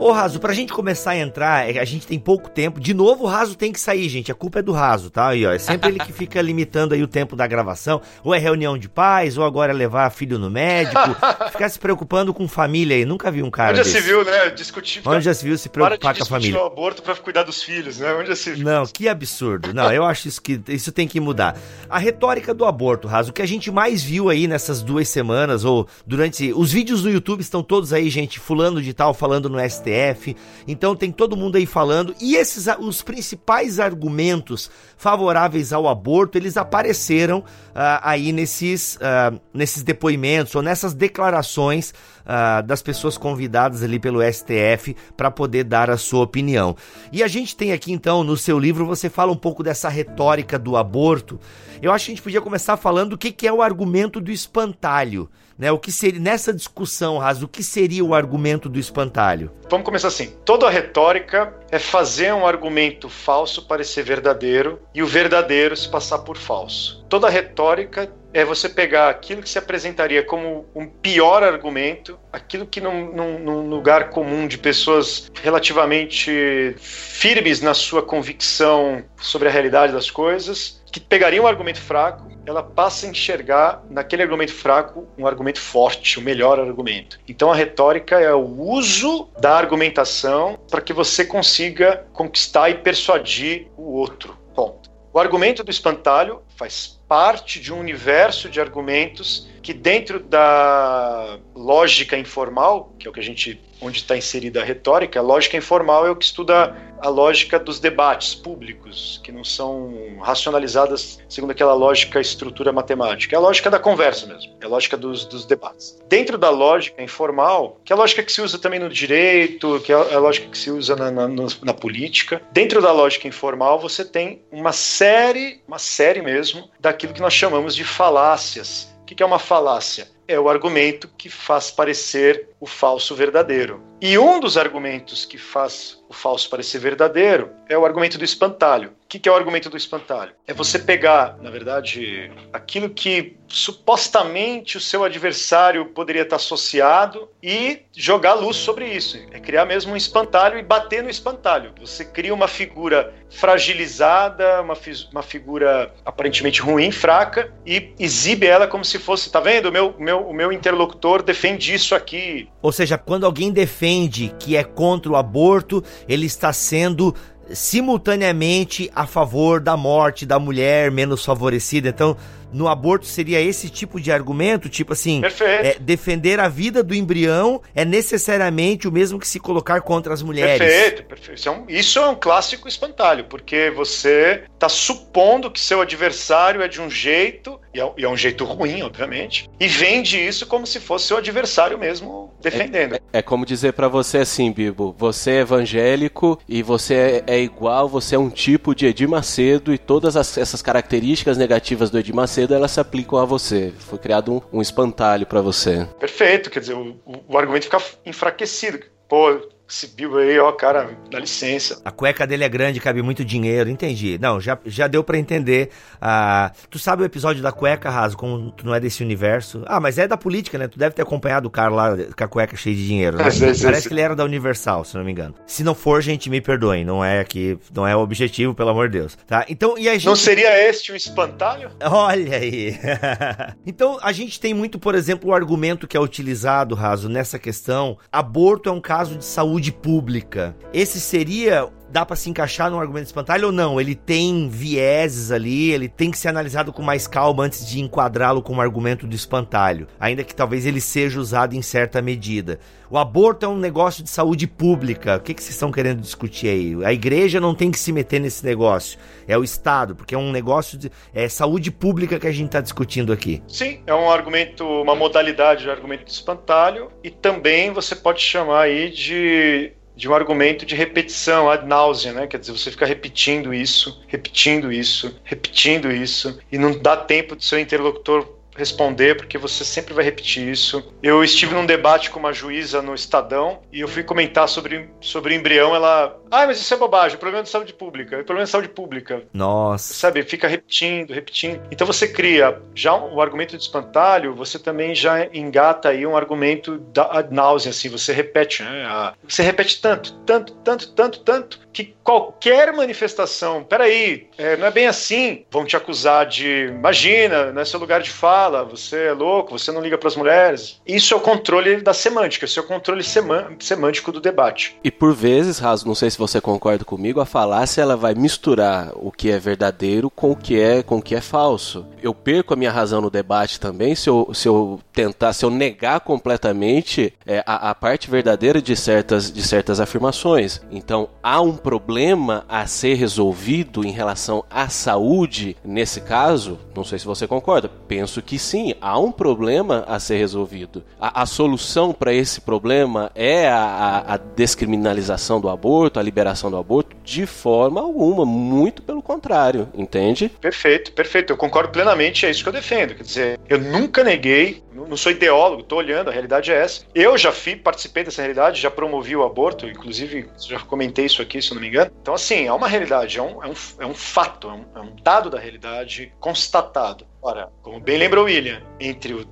Ô Raso, pra gente começar a entrar, é, a gente tem pouco tempo. De novo, o Raso tem que sair, gente. A culpa é do Raso, tá? Aí, ó, é sempre ele que <laughs> fica limitando aí o tempo da gravação. Ou é reunião de pais, ou agora é levar filho no médico. <laughs> ficar se preocupando com família aí. Nunca vi um cara. Onde desse. já se viu, né? Discutir. Onde já se viu se preocupar com a família. o aborto pra cuidar dos filhos, né? Onde já se viu. Não, que absurdo. Não, eu acho isso que isso tem que mudar. A retórica do aborto, Raso, o que a gente mais viu aí nessas duas semanas, ou durante. Os vídeos no YouTube estão todos aí, gente, fulano de tal falando no STF STF. Então tem todo mundo aí falando e esses os principais argumentos favoráveis ao aborto, eles apareceram uh, aí nesses, uh, nesses depoimentos ou nessas declarações uh, das pessoas convidadas ali pelo STF para poder dar a sua opinião. E a gente tem aqui então no seu livro você fala um pouco dessa retórica do aborto. Eu acho que a gente podia começar falando o que, que é o argumento do espantalho. Né, o que seria nessa discussão, Raso, o que seria o argumento do espantalho? Vamos começar assim. Toda a retórica é fazer um argumento falso parecer verdadeiro e o verdadeiro se passar por falso. Toda a retórica é você pegar aquilo que se apresentaria como um pior argumento, aquilo que num, num, num, lugar comum de pessoas relativamente firmes na sua convicção sobre a realidade das coisas, que pegaria um argumento fraco, ela passa a enxergar naquele argumento fraco um argumento forte, o um melhor argumento. Então a retórica é o uso da argumentação para que você consiga conquistar e persuadir o outro. Ponto. O argumento do espantalho faz parte de um universo de argumentos que dentro da lógica informal, que é o que a gente onde está inserida a retórica, a lógica informal é o que estuda a lógica dos debates públicos, que não são racionalizadas segundo aquela lógica estrutura matemática. É a lógica da conversa mesmo, é a lógica dos, dos debates. Dentro da lógica informal, que é a lógica que se usa também no direito, que é a lógica que se usa na, na, na política, dentro da lógica informal você tem uma série, uma série mesmo, daquilo que nós chamamos de falácias. O que é uma falácia? É o argumento que faz parecer o falso verdadeiro. E um dos argumentos que faz o falso parecer verdadeiro é o argumento do espantalho. O que é o argumento do espantalho? É você pegar, na verdade, aquilo que supostamente o seu adversário poderia estar associado e jogar luz sobre isso. É criar mesmo um espantalho e bater no espantalho. Você cria uma figura fragilizada, uma, uma figura aparentemente ruim, fraca, e exibe ela como se fosse, tá vendo? O meu, meu, o meu interlocutor defende isso aqui. Ou seja, quando alguém defende que é contra o aborto, ele está sendo simultaneamente a favor da morte da mulher menos favorecida. Então, no aborto seria esse tipo de argumento, tipo assim, é, defender a vida do embrião é necessariamente o mesmo que se colocar contra as mulheres. Perfeito, perfeito. Isso é um, isso é um clássico espantalho, porque você está supondo que seu adversário é de um jeito, e é, e é, um jeito ruim, obviamente, e vende isso como se fosse seu adversário mesmo defendendo. É, é, é como dizer para você assim, Bibo, você é evangélico e você é, é igual, você é um tipo de Edir Macedo e todas as, essas características negativas do Edir Macedo cedo elas se aplicam a você. Foi criado um, um espantalho para você. Perfeito, quer dizer, o, o argumento fica enfraquecido. Pô, esse Bilbo aí, ó, cara, dá licença. A cueca dele é grande, cabe muito dinheiro, entendi. Não, já, já deu para entender. Ah, tu sabe o episódio da cueca, Raso, como tu não é desse universo? Ah, mas é da política, né? Tu deve ter acompanhado o cara lá com a cueca cheia de dinheiro, né? Parece que ele era da Universal, se não me engano. Se não for, gente, me perdoem, não é aqui, não é o objetivo, pelo amor de Deus, tá? Então, e a gente... Não seria este um espantalho? Olha aí. <laughs> então, a gente tem muito, por exemplo, o argumento que é utilizado, Raso, nessa questão. Aborto é um caso de saúde saúde pública. Esse seria dá para se encaixar num argumento de espantalho ou não? Ele tem vieses ali, ele tem que ser analisado com mais calma antes de enquadrá-lo como argumento do espantalho, ainda que talvez ele seja usado em certa medida. O aborto é um negócio de saúde pública. O que, que vocês estão querendo discutir aí? A igreja não tem que se meter nesse negócio. É o Estado, porque é um negócio de é saúde pública que a gente está discutindo aqui. Sim, é um argumento, uma modalidade de argumento de espantalho, e também você pode chamar aí de de um argumento de repetição ad nauseam, né? Quer dizer, você fica repetindo isso, repetindo isso, repetindo isso, e não dá tempo do seu interlocutor responder, porque você sempre vai repetir isso. Eu estive num debate com uma juíza no Estadão e eu fui comentar sobre, sobre o embrião. Ela, ah, mas isso é bobagem, o problema é de saúde pública, o problema é de saúde pública. Nossa. Sabe, fica repetindo, repetindo. Então você cria já o argumento de espantalho, você também já engata aí um argumento da ad náusea, assim, você repete, né? Você repete tanto, tanto, tanto, tanto, tanto, que qualquer manifestação, peraí, é, não é bem assim, vão te acusar de, imagina, não é seu lugar de fala, você é louco, você não liga para as mulheres. Isso é o controle da semântica, isso é o controle semântico do debate. E por vezes, Raso, não sei se você concorda comigo, a falácia ela vai misturar o que é verdadeiro com o que é, com o que é falso. Eu perco a minha razão no debate também se eu, se eu tentar, se eu negar completamente é, a, a parte verdadeira de certas, de certas afirmações. Então, há um problema a ser resolvido em relação à saúde nesse caso? Não sei se você concorda. Penso que sim, há um problema a ser resolvido. A, a solução para esse problema é a, a, descriminalização do aborto, a liberação do aborto? De forma alguma, muito pelo contrário, entende? Perfeito, perfeito. Eu concordo plenamente, é isso que eu defendo. Quer dizer, eu nunca neguei, não sou ideólogo, estou olhando, a realidade é essa. Eu já fui, participei dessa realidade, já promovi o aborto, inclusive já comentei isso aqui, se não me engano. Então, assim, é uma realidade, é um, é um, é um fato, é um, é um dado da realidade constatado. Ora, como bem lembra o William, entre o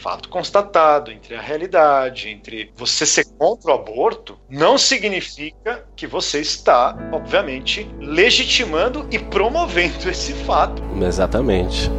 fato constatado, entre a realidade, entre você ser contra o aborto, não significa que você está, obviamente, legitimando e promovendo esse fato. Exatamente.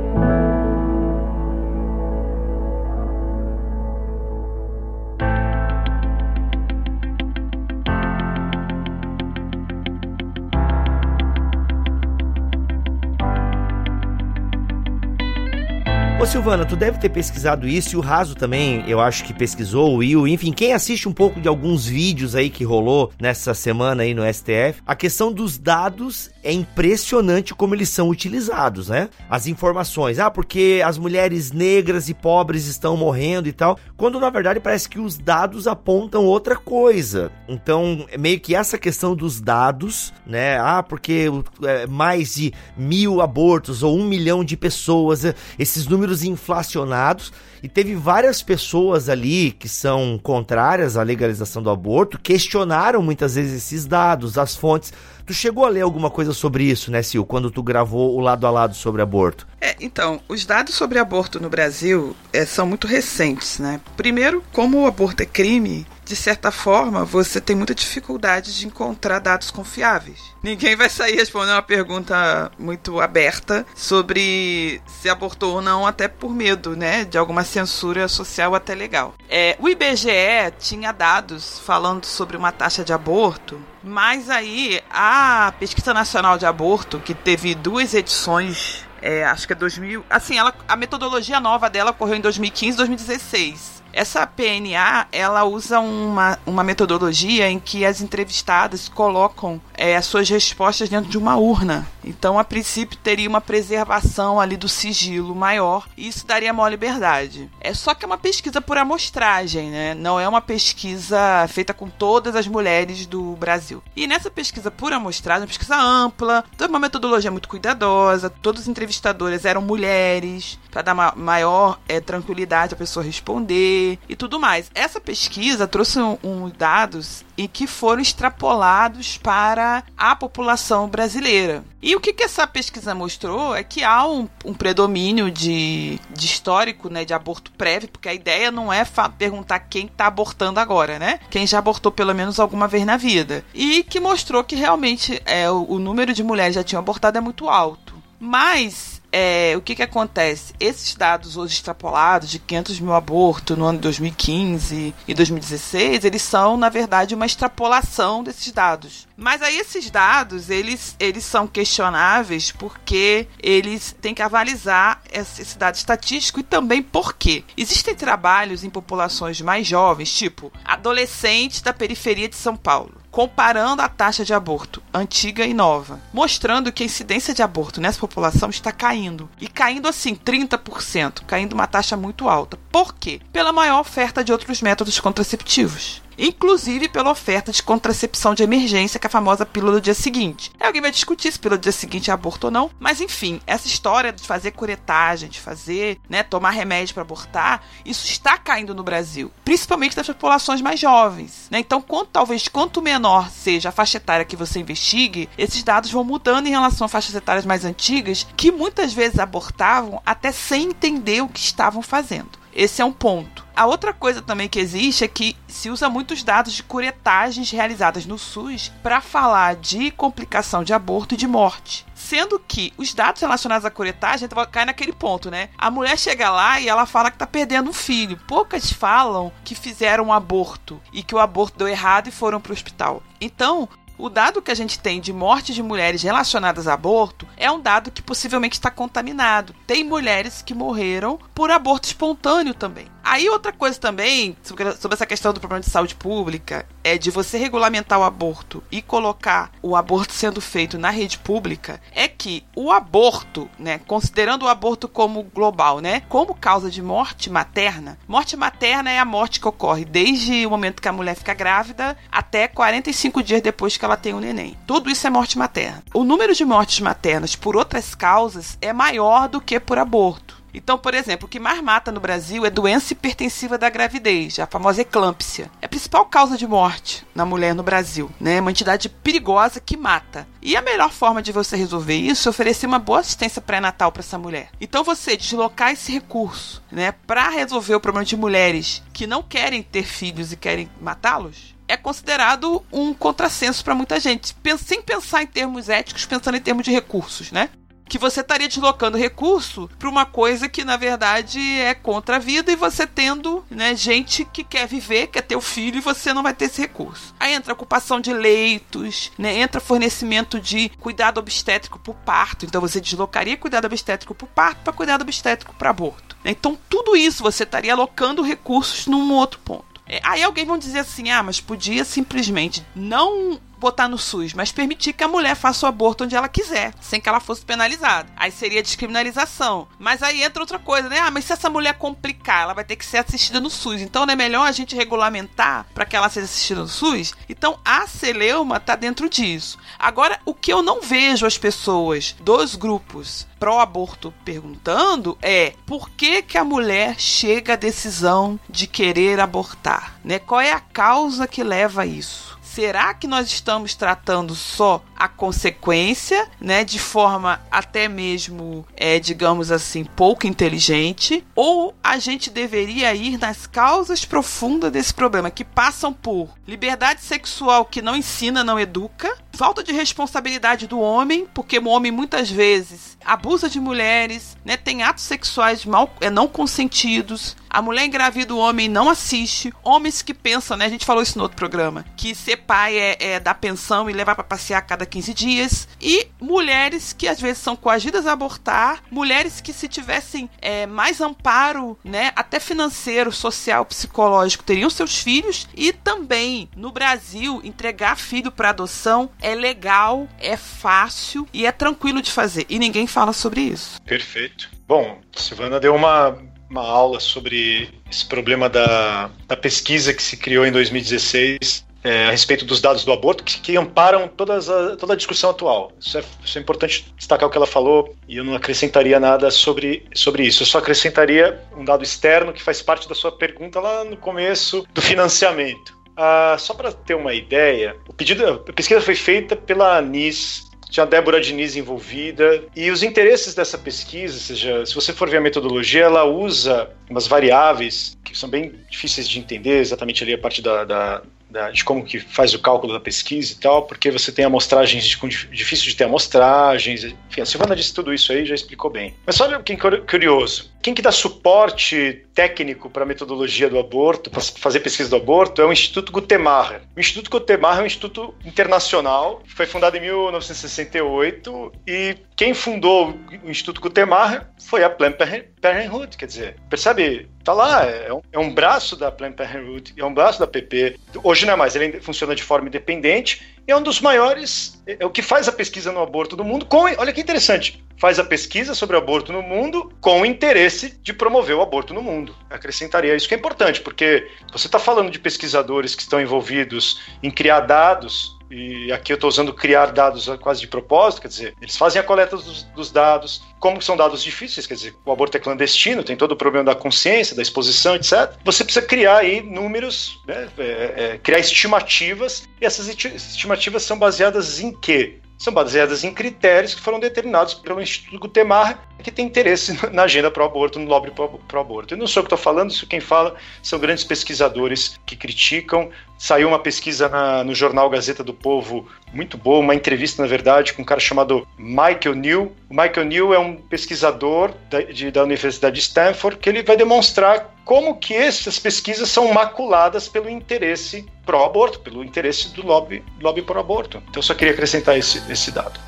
Silvana, tu deve ter pesquisado isso e o Raso também, eu acho que pesquisou, o Will, enfim, quem assiste um pouco de alguns vídeos aí que rolou nessa semana aí no STF, a questão dos dados é impressionante como eles são utilizados, né? As informações, ah, porque as mulheres negras e pobres estão morrendo e tal, quando na verdade parece que os dados apontam outra coisa. Então, é meio que essa questão dos dados, né? Ah, porque é, mais de mil abortos ou um milhão de pessoas, esses números inflacionados e teve várias pessoas ali que são contrárias à legalização do aborto, questionaram muitas vezes esses dados, as fontes. Tu chegou a ler alguma coisa sobre isso, né, Sil, quando tu gravou o lado a lado sobre aborto? É, então, os dados sobre aborto no Brasil é, são muito recentes, né? Primeiro, como o aborto é crime, de certa forma, você tem muita dificuldade de encontrar dados confiáveis. Ninguém vai sair respondendo uma pergunta muito aberta sobre se abortou ou não, até por medo, né, de alguma censura social até legal. É, o IBGE tinha dados falando sobre uma taxa de aborto, mas aí a Pesquisa Nacional de Aborto, que teve duas edições é, acho que é 2000. Assim, ela, a metodologia nova dela ocorreu em 2015 e 2016. Essa PNA, ela usa uma, uma metodologia em que as entrevistadas colocam é, as suas respostas dentro de uma urna. Então, a princípio, teria uma preservação ali do sigilo maior e isso daria maior liberdade. É só que é uma pesquisa por amostragem, né? Não é uma pesquisa feita com todas as mulheres do Brasil. E nessa pesquisa por amostragem, uma pesquisa ampla, uma metodologia muito cuidadosa, todos os entrevistadores eram mulheres, para dar ma maior é, tranquilidade a pessoa responder e tudo mais. Essa pesquisa trouxe uns um, dados e que foram extrapolados para a população brasileira. E o que, que essa pesquisa mostrou é que há um, um predomínio de, de, histórico né, de aborto prévio, porque a ideia não é perguntar quem está abortando agora, né? Quem já abortou pelo menos alguma vez na vida. E que mostrou que realmente é, o, o número de mulheres já tinham abortado é muito alto. Mas é, o que, que acontece? Esses dados hoje extrapolados de 500 mil abortos no ano de 2015 e 2016, eles são, na verdade, uma extrapolação desses dados. Mas aí esses dados, eles, eles são questionáveis porque eles têm que avalizar esse, dado estatístico e também porque existem trabalhos em populações mais jovens, tipo adolescentes da periferia de São Paulo comparando a taxa de aborto antiga e nova, mostrando que a incidência de aborto nessa população está caindo. E caindo assim 30%, caindo uma taxa muito alta. Por quê? Pela maior oferta de outros métodos contraceptivos inclusive pela oferta de contracepção de emergência, que é a famosa pílula do dia seguinte. Alguém vai discutir se pílula do dia seguinte é aborto ou não, mas enfim, essa história de fazer curetagem, de fazer, né, tomar remédio para abortar, isso está caindo no Brasil, principalmente das populações mais jovens, né? Então, quanto, talvez quanto menor seja a faixa etária que você investigue, esses dados vão mudando em relação a faixas etárias mais antigas, que muitas vezes abortavam até sem entender o que estavam fazendo. Esse é um ponto. A outra coisa também que existe é que se usa muitos dados de curetagens realizadas no SUS para falar de complicação de aborto e de morte. Sendo que os dados relacionados à curetagem cai naquele ponto, né? A mulher chega lá e ela fala que tá perdendo um filho. Poucas falam que fizeram um aborto e que o aborto deu errado e foram pro hospital. Então, o dado que a gente tem de mortes de mulheres relacionadas a aborto é um dado que possivelmente está contaminado. Tem mulheres que morreram por aborto espontâneo também. Aí outra coisa também, sobre essa questão do problema de saúde pública, é de você regulamentar o aborto e colocar o aborto sendo feito na rede pública, é que o aborto, né, considerando o aborto como global, né, como causa de morte materna, morte materna é a morte que ocorre desde o momento que a mulher fica grávida até 45 dias depois que ela tem o um neném. Tudo isso é morte materna. O número de mortes maternas por outras causas é maior do que por aborto. Então, por exemplo, o que mais mata no Brasil é doença hipertensiva da gravidez, a famosa eclâmpsia. É a principal causa de morte na mulher no Brasil, né? É uma entidade perigosa que mata. E a melhor forma de você resolver isso é oferecer uma boa assistência pré-natal para essa mulher. Então, você deslocar esse recurso, né, para resolver o problema de mulheres que não querem ter filhos e querem matá-los, é considerado um contrassenso para muita gente, sem pensar em termos éticos, pensando em termos de recursos, né? Que você estaria deslocando recurso para uma coisa que na verdade é contra a vida e você tendo, né, gente que quer viver, quer ter o filho e você não vai ter esse recurso. Aí entra ocupação de leitos, né, entra fornecimento de cuidado obstétrico por parto. Então você deslocaria cuidado obstétrico por parto para cuidado obstétrico para aborto. Então tudo isso você estaria alocando recursos num outro ponto. É, aí alguém vão dizer assim: ah, mas podia simplesmente não botar no SUS, mas permitir que a mulher faça o aborto onde ela quiser, sem que ela fosse penalizada. Aí seria descriminalização. Mas aí entra outra coisa, né? Ah, mas se essa mulher complicar, ela vai ter que ser assistida no SUS. Então não é melhor a gente regulamentar para que ela seja assistida no SUS? Então a celeuma tá dentro disso. Agora, o que eu não vejo as pessoas dos grupos pró-aborto perguntando é por que, que a mulher chega à decisão de querer abortar? Né? Qual é a causa que leva a isso? Será que nós estamos tratando só a consequência, né, de forma até mesmo, é, digamos assim, pouco inteligente, ou a gente deveria ir nas causas profundas desse problema, que passam por liberdade sexual que não ensina, não educa, falta de responsabilidade do homem, porque o homem muitas vezes abusa de mulheres, né, tem atos sexuais mal, é, não consentidos, a mulher engravida o homem não assiste. Homens que pensam, né? A gente falou isso no outro programa. Que ser pai é, é dar pensão e levar para passear cada 15 dias. E mulheres que às vezes são coagidas a abortar. Mulheres que se tivessem é, mais amparo, né? Até financeiro, social, psicológico, teriam seus filhos. E também, no Brasil, entregar filho para adoção é legal, é fácil e é tranquilo de fazer. E ninguém fala sobre isso. Perfeito. Bom, Silvana deu uma uma aula sobre esse problema da, da pesquisa que se criou em 2016 é, a respeito dos dados do aborto que, que amparam todas a, toda a discussão atual. Isso é, isso é, importante destacar o que ela falou e eu não acrescentaria nada sobre, sobre isso. Eu só acrescentaria um dado externo que faz parte da sua pergunta lá no começo do financiamento. Ah, só para ter uma ideia, o pedido, a pesquisa foi feita pela ANIS tinha a Débora Diniz envolvida. E os interesses dessa pesquisa, ou seja, se você for ver a metodologia, ela usa umas variáveis que são bem difíceis de entender, exatamente ali a parte da, da da, de como que faz o cálculo da pesquisa e tal, porque você tem amostragens de, difícil de ter amostragens, enfim, a Silvana disse tudo isso aí, já explicou bem. Mas olha que curioso, quem que dá suporte técnico para a metodologia do aborto, para fazer pesquisa do aborto, é o Instituto Gutemar. O Instituto Gutemar é um instituto internacional, foi fundado em 1968 e quem fundou o Instituto Gutemar foi a Planned Parenthood, quer dizer, percebe? Tá lá, é um, é um braço da Planned Parenthood, é um braço da PP. Hoje não é mais, ele funciona de forma independente e é um dos maiores, é, é o que faz a pesquisa no aborto do mundo. Com, olha que interessante, faz a pesquisa sobre aborto no mundo com o interesse de promover o aborto no mundo. acrescentaria isso que é importante, porque você está falando de pesquisadores que estão envolvidos em criar dados e aqui eu estou usando criar dados quase de propósito, quer dizer, eles fazem a coleta dos, dos, dados, como são dados difíceis, quer dizer, o aborto é clandestino, tem todo o problema da consciência, da exposição, etc. Você precisa criar aí números, né, é, é, criar estimativas, e essas estimativas são baseadas em quê? São baseadas em critérios que foram determinados pelo Instituto Gutemar que tem interesse <laughs> na agenda pró-aborto, no lobby pró-aborto. Eu não sou o que estou falando, isso quem fala são grandes pesquisadores que criticam. Saiu uma pesquisa na, no jornal Gazeta do Povo muito boa, uma entrevista, na verdade, com um cara chamado Michael New. O Michael New é um pesquisador da, de, da Universidade de Stanford que ele vai demonstrar como que essas pesquisas são maculadas pelo interesse pró-aborto, pelo interesse do lobby, lobby pró-aborto. Então eu só queria acrescentar esse, esse dado.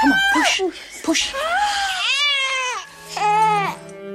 Come on, push, push.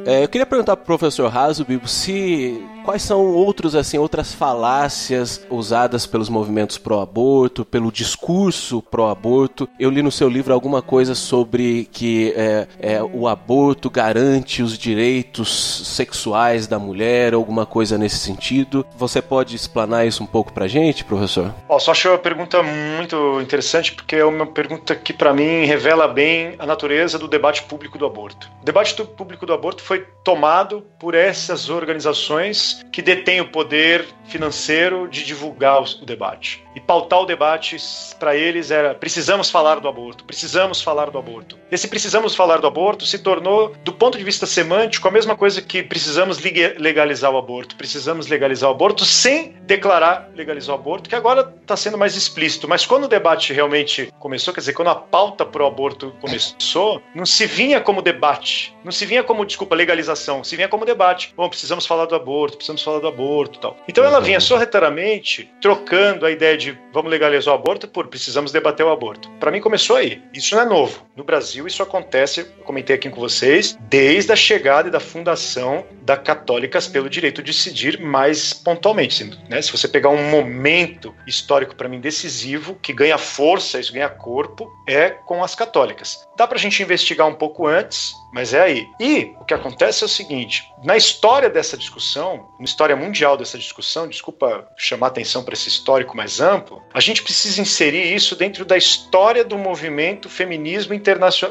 É, eu queria perguntar pro professor Raso, Bibo, se quais são outros assim outras falácias usadas pelos movimentos pró-aborto, pelo discurso pró-aborto. Eu li no seu livro alguma coisa sobre que é, é, o aborto garante os direitos sexuais da mulher, alguma coisa nesse sentido. Você pode explanar isso um pouco pra gente, professor? Oh, só achei uma pergunta muito interessante porque é uma pergunta que para mim revela bem a natureza do debate público do aborto. O debate público do aborto foi tomado por essas organizações que detêm o poder financeiro de divulgar o debate. E pautar o debate para eles era precisamos falar do aborto, precisamos falar do aborto. Esse precisamos falar do aborto se tornou, do ponto de vista semântico, a mesma coisa que precisamos legalizar o aborto, precisamos legalizar o aborto sem declarar legalizar o aborto, que agora está sendo mais explícito. Mas quando o debate realmente começou, quer dizer, quando a pauta para o aborto começou, não se vinha como debate, não se vinha como, desculpa, legalização, se vinha como debate. Bom, precisamos falar do aborto, precisamos falar do aborto tal. Então ela vinha sorrateiramente trocando a ideia de vamos legalizar o aborto por precisamos debater o aborto. Para mim começou aí. Isso não é novo. No Brasil isso acontece, eu comentei aqui com vocês, desde a chegada e da fundação da Católicas pelo direito de decidir mais pontualmente. Né? Se você pegar um momento histórico para mim decisivo, que ganha força, isso ganha corpo, é com as católicas. Dá para a gente investigar um pouco antes, mas é aí. E o que acontece é o seguinte: na história dessa discussão, na história mundial dessa discussão, desculpa chamar atenção para esse histórico mais amplo, a gente precisa inserir isso dentro da história do movimento feminismo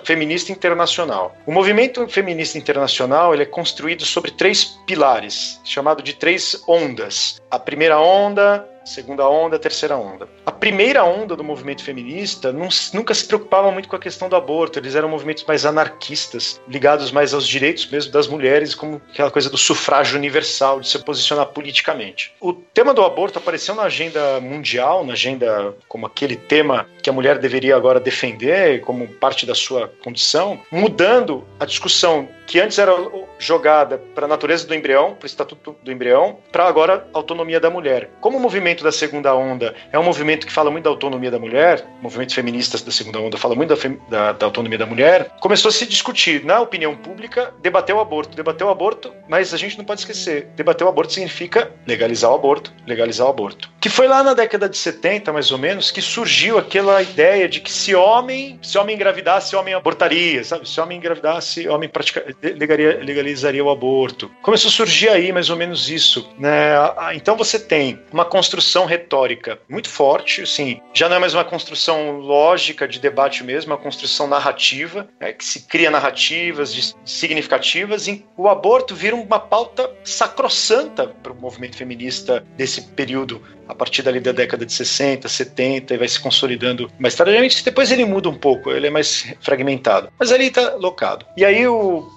feminista internacional. O movimento feminista internacional ele é construído sobre três pilares, chamado de três ondas. A primeira onda segunda onda, terceira onda. A primeira onda do movimento feminista não, nunca se preocupava muito com a questão do aborto, eles eram movimentos mais anarquistas, ligados mais aos direitos mesmo das mulheres, como aquela coisa do sufrágio universal, de se posicionar politicamente. O tema do aborto apareceu na agenda mundial, na agenda como aquele tema que a mulher deveria agora defender como parte da sua condição, mudando a discussão que antes era jogada para a natureza do embrião, para o estatuto do embrião, para agora a autonomia da mulher. Como o movimento da segunda onda é um movimento que fala muito da autonomia da mulher, movimentos feministas da segunda onda fala muito da, da, da autonomia da mulher, começou a se discutir na opinião pública, debater o aborto, debater o aborto, mas a gente não pode esquecer, debater o aborto significa legalizar o aborto, legalizar o aborto. Que foi lá na década de 70, mais ou menos, que surgiu aquela ideia de que se homem, se homem engravidasse, homem abortaria, sabe? Se homem engravidasse, homem praticaria legalizaria, legalizaria o aborto. Começou a surgir aí mais ou menos isso. Né? Então você tem uma construção retórica muito forte, assim, já não é mais uma construção lógica de debate mesmo, é uma construção narrativa, né? que se cria narrativas significativas, e o aborto vira uma pauta sacrossanta para o movimento feminista desse período a partir dali da década de 60, 70 e vai se consolidando mais tardiamente. Depois ele muda um pouco, ele é mais fragmentado. Mas ali está locado. E aí,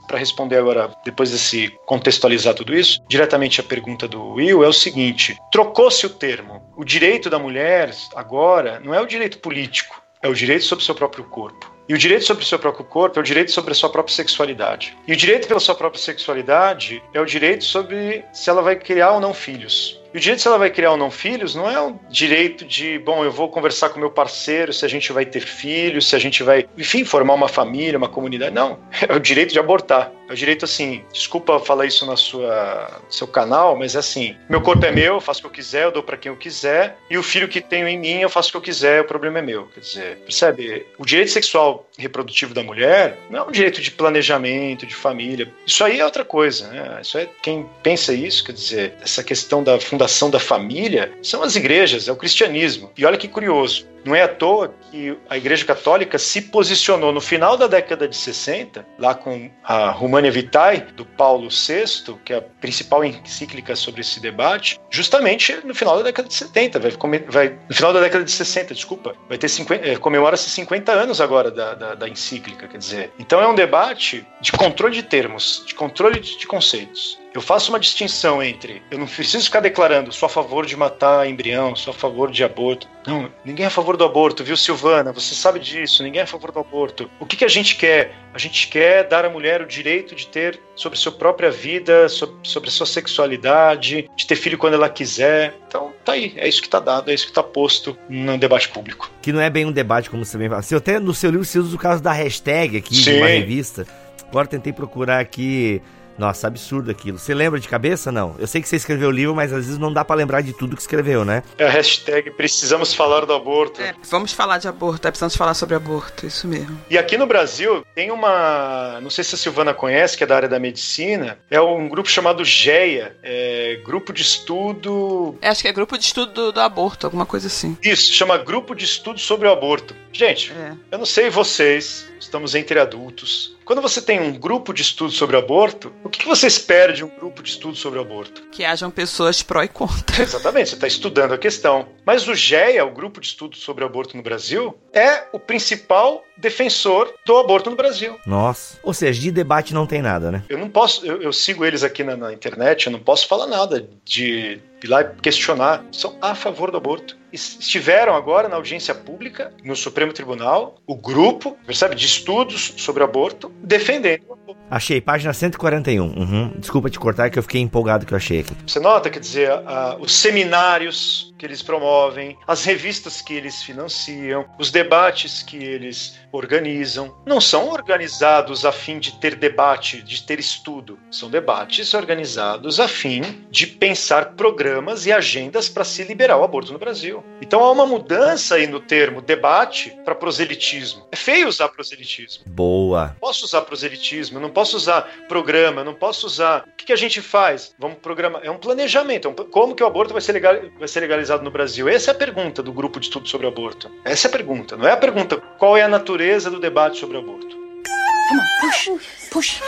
para responder agora, depois desse contextualizar tudo isso, diretamente a pergunta do Will é o seguinte: trocou-se o termo. O direito da mulher agora não é o direito político, é o direito sobre o seu próprio corpo. E o direito sobre o seu próprio corpo é o direito sobre a sua própria sexualidade. E o direito pela sua própria sexualidade é o direito sobre se ela vai criar ou não filhos. E o direito se ela vai criar ou não filhos não é um direito de, bom, eu vou conversar com meu parceiro se a gente vai ter filhos, se a gente vai, enfim, formar uma família, uma comunidade. Não, <laughs> é o direito de abortar. É o direito assim, desculpa falar isso na sua seu canal, mas é assim, meu corpo é meu, eu faço o que eu quiser, eu dou para quem eu quiser, e o filho que tenho em mim, eu faço o que eu quiser, o problema é meu. Quer dizer, percebe? O direito sexual reprodutivo da mulher não é um direito de planejamento, de família. Isso aí é outra coisa, né? Isso é quem pensa isso, quer dizer, essa questão da fundação da família são as igrejas, é o cristianismo. E olha que curioso, não é à toa que a Igreja Católica se posicionou no final da década de 60, lá com a Humania Vitae, do Paulo VI, que é a principal encíclica sobre esse debate, justamente no final da década de 70, vai, vai no final da década de 60, desculpa, vai ter 50, é, comemora-se 50 anos agora da, da, da, da encíclica, quer dizer. Então é um debate de controle de termos, de controle de, de conceitos. Eu faço uma distinção entre eu não preciso ficar declarando sou a favor de matar embrião, sou a favor de aborto. Não, ninguém é a favor do aborto, viu, Silvana? Você sabe disso, ninguém é a favor do aborto. O que, que a gente quer? A gente quer dar à mulher o direito de ter sobre sua própria vida, sobre, sobre sua sexualidade, de ter filho quando ela quiser. Então, tá aí, é isso que tá dado, é isso que tá posto no debate público. Que não é bem um debate, como você bem fala. Você até no seu livro você usa o caso da hashtag aqui Sim. de uma revista. Agora tentei procurar aqui nossa, absurdo aquilo. Você lembra de cabeça? Não. Eu sei que você escreveu o livro, mas às vezes não dá para lembrar de tudo que escreveu, né? É a hashtag precisamos falar do aborto. É, vamos falar de aborto, é, precisamos falar sobre aborto, isso mesmo. E aqui no Brasil tem uma. Não sei se a Silvana conhece, que é da área da medicina. É um grupo chamado GEA é, Grupo de Estudo. É, acho que é Grupo de Estudo do, do, Aborto, alguma coisa assim. Isso, chama Grupo de Estudo sobre o Aborto. Gente, é. eu não sei vocês, estamos entre adultos. Quando você tem um grupo de estudo sobre aborto, o que você espera de um grupo de estudo sobre aborto? Que hajam pessoas pró e contra. <laughs> Exatamente, você está estudando a questão. Mas o GEA, o Grupo de Estudo sobre Aborto no Brasil, é o principal defensor do aborto no Brasil. Nossa. Ou seja, de debate não tem nada, né? Eu não posso, eu, eu sigo eles aqui na, na, internet, eu não posso falar nada de ir lá e questionar. São a favor do aborto. Estiveram agora na audiência pública, no Supremo Tribunal, o grupo, percebe, de estudos sobre aborto, defendendo o aborto. Achei, página 141. Uhum. Desculpa te cortar, que eu fiquei empolgado que eu achei aqui. Você nota, quer dizer, a, os seminários que eles promovem, as revistas que eles financiam, os debates que eles organizam, não são organizados a fim de ter debate, de ter estudo. São debates organizados a fim de pensar programas e agendas para se liberar o aborto no Brasil. Então há uma mudança aí no termo debate para proselitismo. É feio usar proselitismo. Boa. Posso usar proselitismo, não posso usar programa, não posso usar. O que, que a gente faz? Vamos programar. É um planejamento. É um... Como que o aborto vai ser, legal... vai ser legalizado no Brasil? Essa é a pergunta do grupo de estudo sobre aborto. Essa é a pergunta. Não é a pergunta qual é a natureza do debate sobre aborto. Come on, push, push.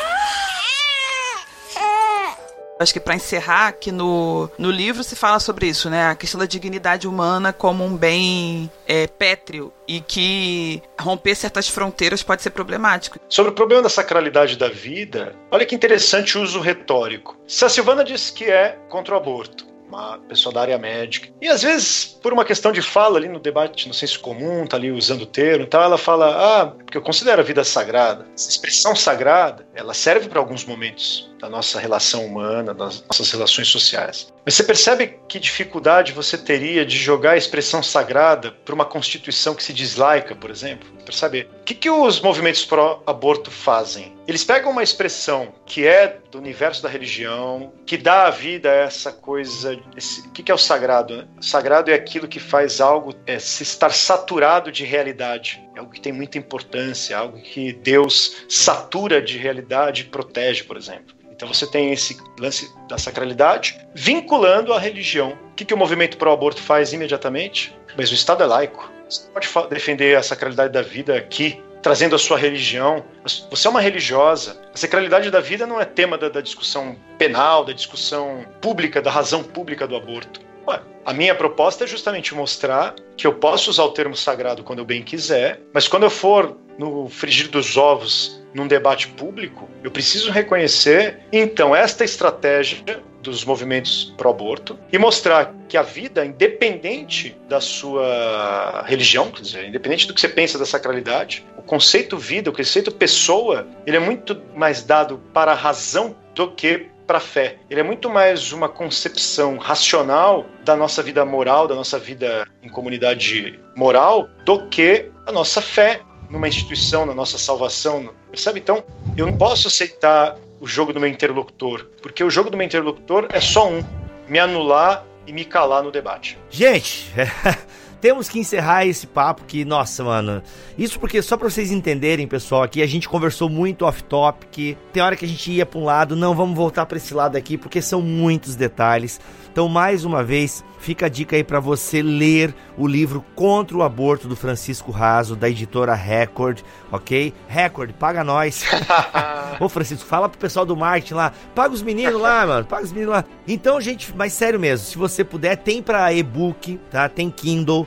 Acho que para encerrar, que no, no livro se fala sobre isso, né? A questão da dignidade humana como um bem é, pétreo e que romper certas fronteiras pode ser problemático. Sobre o problema da sacralidade da vida, olha que interessante o uso retórico. Se a Silvana diz que é contra o aborto, uma pessoa da área médica. E às vezes, por uma questão de fala ali no debate, no senso comum, tá ali usando o termo, então ela fala: "Ah, porque eu considero a vida sagrada". Essa expressão sagrada, ela serve para alguns momentos da nossa relação humana, das nossas relações sociais. Mas você percebe que dificuldade você teria de jogar a expressão sagrada para uma constituição que se diz laica, por exemplo? Percebe? O que, que os movimentos pró-aborto fazem? Eles pegam uma expressão que é do universo da religião, que dá a vida a essa coisa. O que, que é o sagrado? Né? O sagrado é aquilo que faz algo é, se estar saturado de realidade. É algo que tem muita importância, algo que Deus satura de realidade e protege, por exemplo. Então você tem esse lance da sacralidade vinculando a religião. O que, que o movimento pró-aborto faz imediatamente? Mas o Estado é laico. Você pode defender a sacralidade da vida aqui, trazendo a sua religião. Você é uma religiosa. A sacralidade da vida não é tema da, da discussão penal, da discussão pública, da razão pública do aborto. Ué, a minha proposta é justamente mostrar que eu posso usar o termo sagrado quando eu bem quiser, mas quando eu for no frigir dos ovos num debate público, eu preciso reconhecer, então, esta estratégia dos movimentos pró-aborto e mostrar que a vida, independente da sua religião, quer dizer, independente do que você pensa da sacralidade, o conceito vida, o conceito pessoa, ele é muito mais dado para a razão do que para a fé. Ele é muito mais uma concepção racional da nossa vida moral, da nossa vida em comunidade moral, do que a nossa fé numa instituição, na nossa salvação. Percebe? Então, eu não posso aceitar o jogo do meu interlocutor, porque o jogo do meu interlocutor é só um: me anular e me calar no debate. Gente, <laughs> temos que encerrar esse papo que, nossa, mano. Isso porque, só pra vocês entenderem, pessoal, aqui a gente conversou muito off-topic. Tem hora que a gente ia pra um lado, não, vamos voltar pra esse lado aqui, porque são muitos detalhes. Então, mais uma vez, fica a dica aí para você ler o livro Contra o Aborto do Francisco Raso, da editora Record, ok? Record, paga nós. <laughs> Ô Francisco, fala pro pessoal do marketing lá, paga os meninos lá, <laughs> mano, paga os meninos lá. Então, gente, mas sério mesmo, se você puder, tem para e-book, tá? Tem Kindle.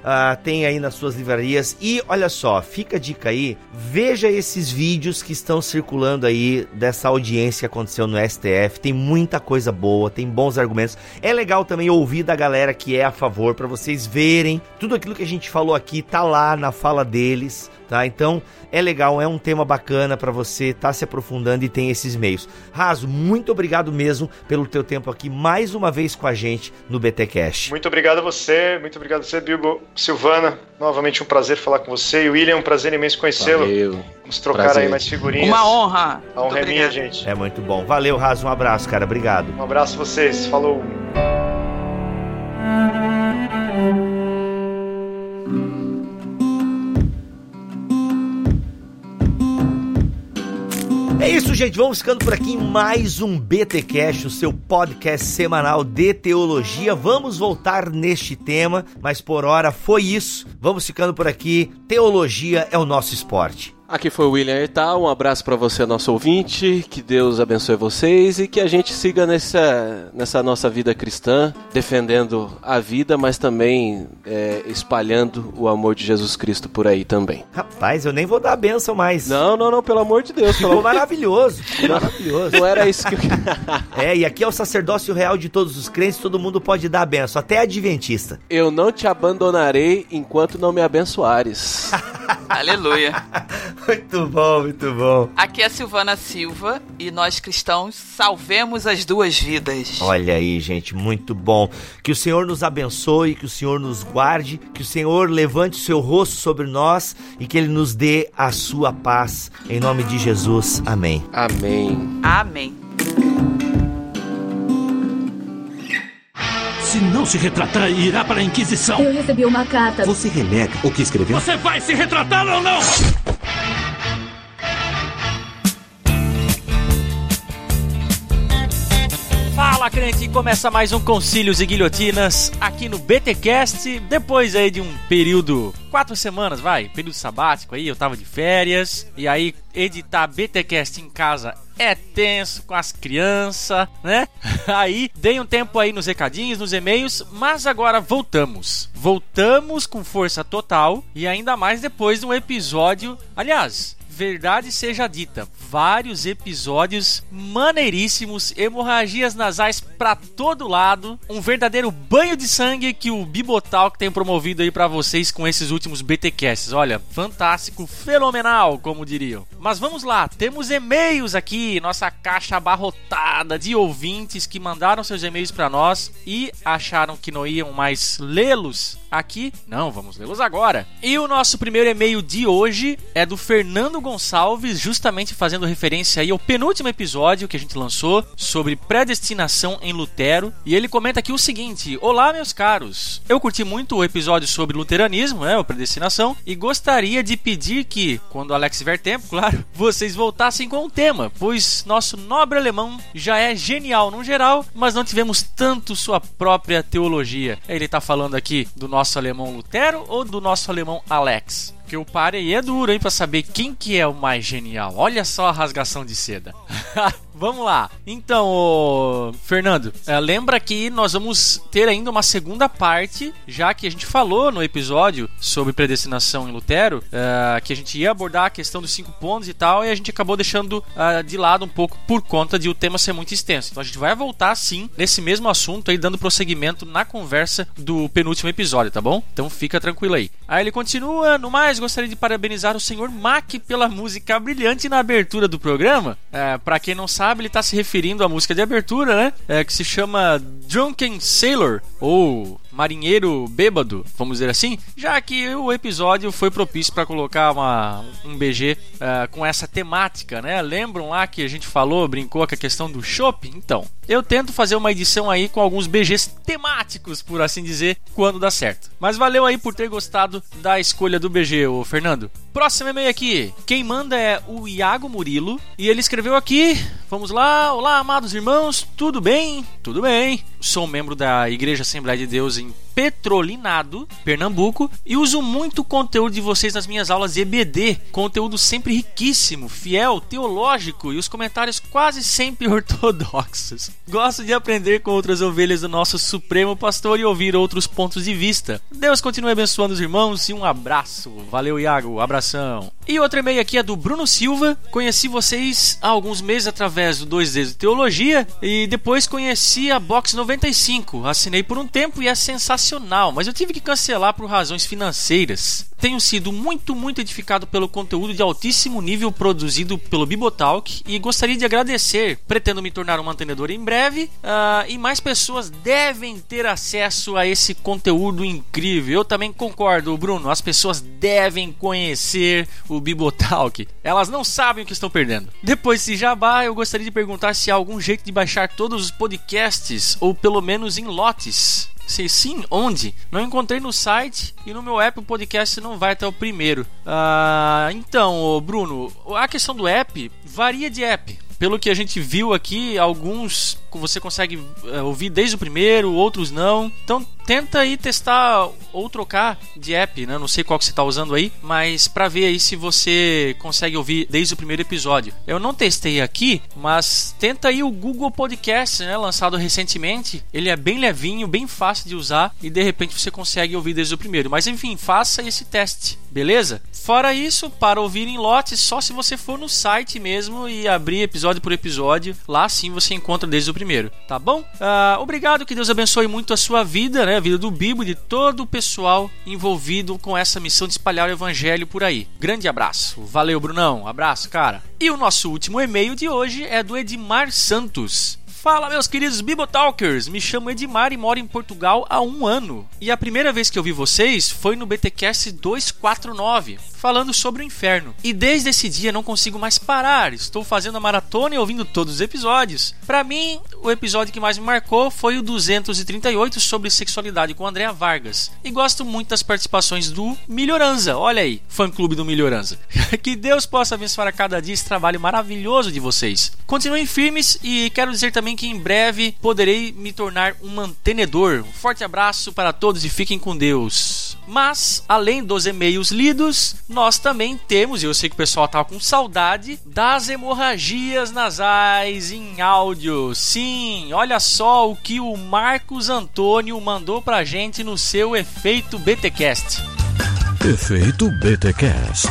uh, tem aí nas suas livrarias. E olha só, fica a dica aí, veja esses vídeos que estão circulando aí dessa audiência que aconteceu no STF. Tem muita coisa boa, tem bons argumentos. É legal também ouvir da galera que é a favor, para vocês verem tudo aquilo que a gente falou aqui, tá lá na fala deles tá? Então é legal, é um tema bacana para você estar tá se aprofundando e tem esses meios. Raso, muito obrigado mesmo pelo teu tempo aqui mais uma vez com a gente no BT Cash. Muito obrigado a você, muito obrigado a você, Bilbo. Silvana, novamente um prazer falar com você. E William, um prazer imenso conhecê-lo. Vamos trocar prazer. aí mais figurinhas. Uma honra. A honra é minha, gente. É muito bom. Valeu, Raso, um abraço, cara. Obrigado. Um abraço a vocês. Falou. É isso, gente. Vamos ficando por aqui em mais um BT Cash, o seu podcast semanal de teologia. Vamos voltar neste tema, mas por hora foi isso. Vamos ficando por aqui. Teologia é o nosso esporte. Aqui foi o William Ertal, um abraço para você, nosso ouvinte, que Deus abençoe vocês e que a gente siga nessa, nessa nossa vida cristã, defendendo a vida, mas também é, espalhando o amor de Jesus Cristo por aí também. Rapaz, eu nem vou dar a benção mais. Não, não, não, pelo amor de Deus. Ficou maravilhoso, maravilhoso. Não era isso que eu... <laughs> É, e aqui é o sacerdócio real de todos os crentes, todo mundo pode dar a benção, até adventista. Eu não te abandonarei enquanto não me abençoares. <laughs> Aleluia. Muito bom, muito bom. Aqui é a Silvana Silva e nós cristãos salvemos as duas vidas. Olha aí, gente, muito bom. Que o Senhor nos abençoe, que o Senhor nos guarde, que o Senhor levante o seu rosto sobre nós e que ele nos dê a sua paz. Em nome de Jesus. Amém. Amém. Amém. Se não se retratar, irá para a Inquisição. Eu recebi uma carta. Você renega o que escreveu? Você vai se retratar ou não? Fala, crente! Começa mais um Concílios e Guilhotinas aqui no BTcast. Depois aí de um período, quatro semanas, vai, período sabático aí, eu tava de férias. E aí, editar BTcast em casa é tenso com as crianças, né? <laughs> Aí dei um tempo aí nos recadinhos, nos e-mails, mas agora voltamos. Voltamos com força total e ainda mais depois de um episódio. Aliás, verdade seja dita, vários episódios maneiríssimos, hemorragias nasais para todo lado, um verdadeiro banho de sangue que o Bibotal tem promovido aí para vocês com esses últimos BTcasts. Olha, fantástico, fenomenal, como diriam. Mas vamos lá, temos e-mails aqui, nossa caixa abarrotada de ouvintes que mandaram seus e-mails para nós e acharam que não iam mais lê-los aqui. Não, vamos lê-los agora. E o nosso primeiro e-mail de hoje é do Fernando Gonçalves, justamente fazendo referência aí ao penúltimo episódio que a gente lançou sobre predestinação em Lutero. E ele comenta aqui o seguinte: Olá, meus caros. Eu curti muito o episódio sobre luteranismo, né, o predestinação, e gostaria de pedir que, quando Alex tiver tempo, <laughs> claro, vocês voltassem com o tema, pois nosso nobre alemão já é genial no geral, mas não tivemos tanto sua própria teologia. Ele está falando aqui do nosso alemão Lutero ou do nosso alemão Alex? Porque o pare aí é duro, hein, pra saber quem que é o mais genial. Olha só a rasgação de seda. <laughs> Vamos lá. Então, ô, Fernando, é, lembra que nós vamos ter ainda uma segunda parte, já que a gente falou no episódio sobre predestinação em Lutero, é, que a gente ia abordar a questão dos cinco pontos e tal, e a gente acabou deixando é, de lado um pouco por conta de o tema ser muito extenso. Então a gente vai voltar sim nesse mesmo assunto aí, dando prosseguimento na conversa do penúltimo episódio, tá bom? Então fica tranquilo aí. Aí ele continua, no mais, gostaria de parabenizar o senhor Mack pela música brilhante na abertura do programa. É, para quem não sabe, ele está se referindo à música de abertura, né? É, que se chama Drunken Sailor, ou marinheiro bêbado, vamos dizer assim, já que o episódio foi propício para colocar uma, um BG uh, é, com essa temática, né? Lembram lá que a gente falou, brincou com a questão do shopping? Então, eu tento fazer uma edição aí com alguns BGs temáticos, por assim dizer, quando dá certo. Mas valeu aí por ter gostado da escolha do BG, ô Fernando. Próximo e-mail aqui. Quem manda é o Iago Murilo e ele escreveu aqui. Vamos lá. Olá, amados irmãos. Tudo bem? Tudo bem. Sou membro da Igreja Assembleia de Deus em Petrolinado, Pernambuco, e uso muito conteúdo de vocês nas minhas aulas de EBD. Conteúdo sempre riquíssimo, fiel, teológico e os comentários quase sempre <laughs> ortodoxos. Gosto de aprender com outras ovelhas do nosso Supremo Pastor e ouvir outros pontos de vista. Deus continue abençoando os irmãos e um abraço. Valeu, Iago, abração. E outro e-mail aqui é do Bruno Silva. Conheci vocês há alguns meses através do 2Ds de Teologia e depois conheci a Box 95. Assinei por um tempo e é sensacional, mas eu tive que cancelar por razões financeiras. Tenho sido muito, muito edificado pelo conteúdo de altíssimo nível produzido pelo Bibotalk e gostaria de agradecer. Pretendo me tornar um mantenedor em breve uh, e mais pessoas devem ter acesso a esse conteúdo incrível. Eu também concordo, Bruno. As pessoas devem conhecer o Bibotalk. Elas não sabem o que estão perdendo. Depois de jabá, eu gostaria de perguntar se há algum jeito de baixar todos os podcasts ou pelo menos em lotes. Se sim, onde? Não encontrei no site e no meu app o podcast não vai até o primeiro. Ah, então, Bruno, a questão do app varia de app pelo que a gente viu aqui, alguns você consegue uh, ouvir desde o primeiro, outros não. Então tenta aí testar ou trocar de app, né? Não sei qual que você está usando aí, mas para ver aí se você consegue ouvir desde o primeiro episódio. Eu não testei aqui, mas tenta aí o Google Podcast, né? Lançado recentemente. Ele é bem levinho, bem fácil de usar e de repente você consegue ouvir desde o primeiro. Mas enfim, faça esse teste, beleza? Fora isso, para ouvir em lotes, só se você for no site mesmo e abrir episódio por episódio. Lá sim você encontra desde o primeiro, tá bom? Uh, obrigado, que Deus abençoe muito a sua vida, né? Vida do Bibo, de todo o pessoal envolvido com essa missão de espalhar o evangelho por aí. Grande abraço. Valeu, Brunão. Abraço, cara. E o nosso último e-mail de hoje é do Edmar Santos. Fala, meus queridos Bibotalkers! Me chamo Edmar e moro em Portugal há um ano. E a primeira vez que eu vi vocês foi no BTcast 249, falando sobre o inferno. E desde esse dia não consigo mais parar. Estou fazendo a maratona e ouvindo todos os episódios. Para mim, o episódio que mais me marcou foi o 238 sobre sexualidade com Andrea Vargas. E gosto muito das participações do Melhoranza. Olha aí, fã clube do Melhoranza. <laughs> que Deus possa abençoar a cada dia esse trabalho maravilhoso de vocês. Continuem firmes e quero dizer também que em breve poderei me tornar um mantenedor. Um forte abraço para todos e fiquem com Deus. Mas, além dos e-mails lidos, nós também temos, e eu sei que o pessoal tá com saudade, das hemorragias nasais em áudio. Sim, olha só o que o Marcos Antônio mandou pra gente no seu Efeito BTcast. Efeito BTcast.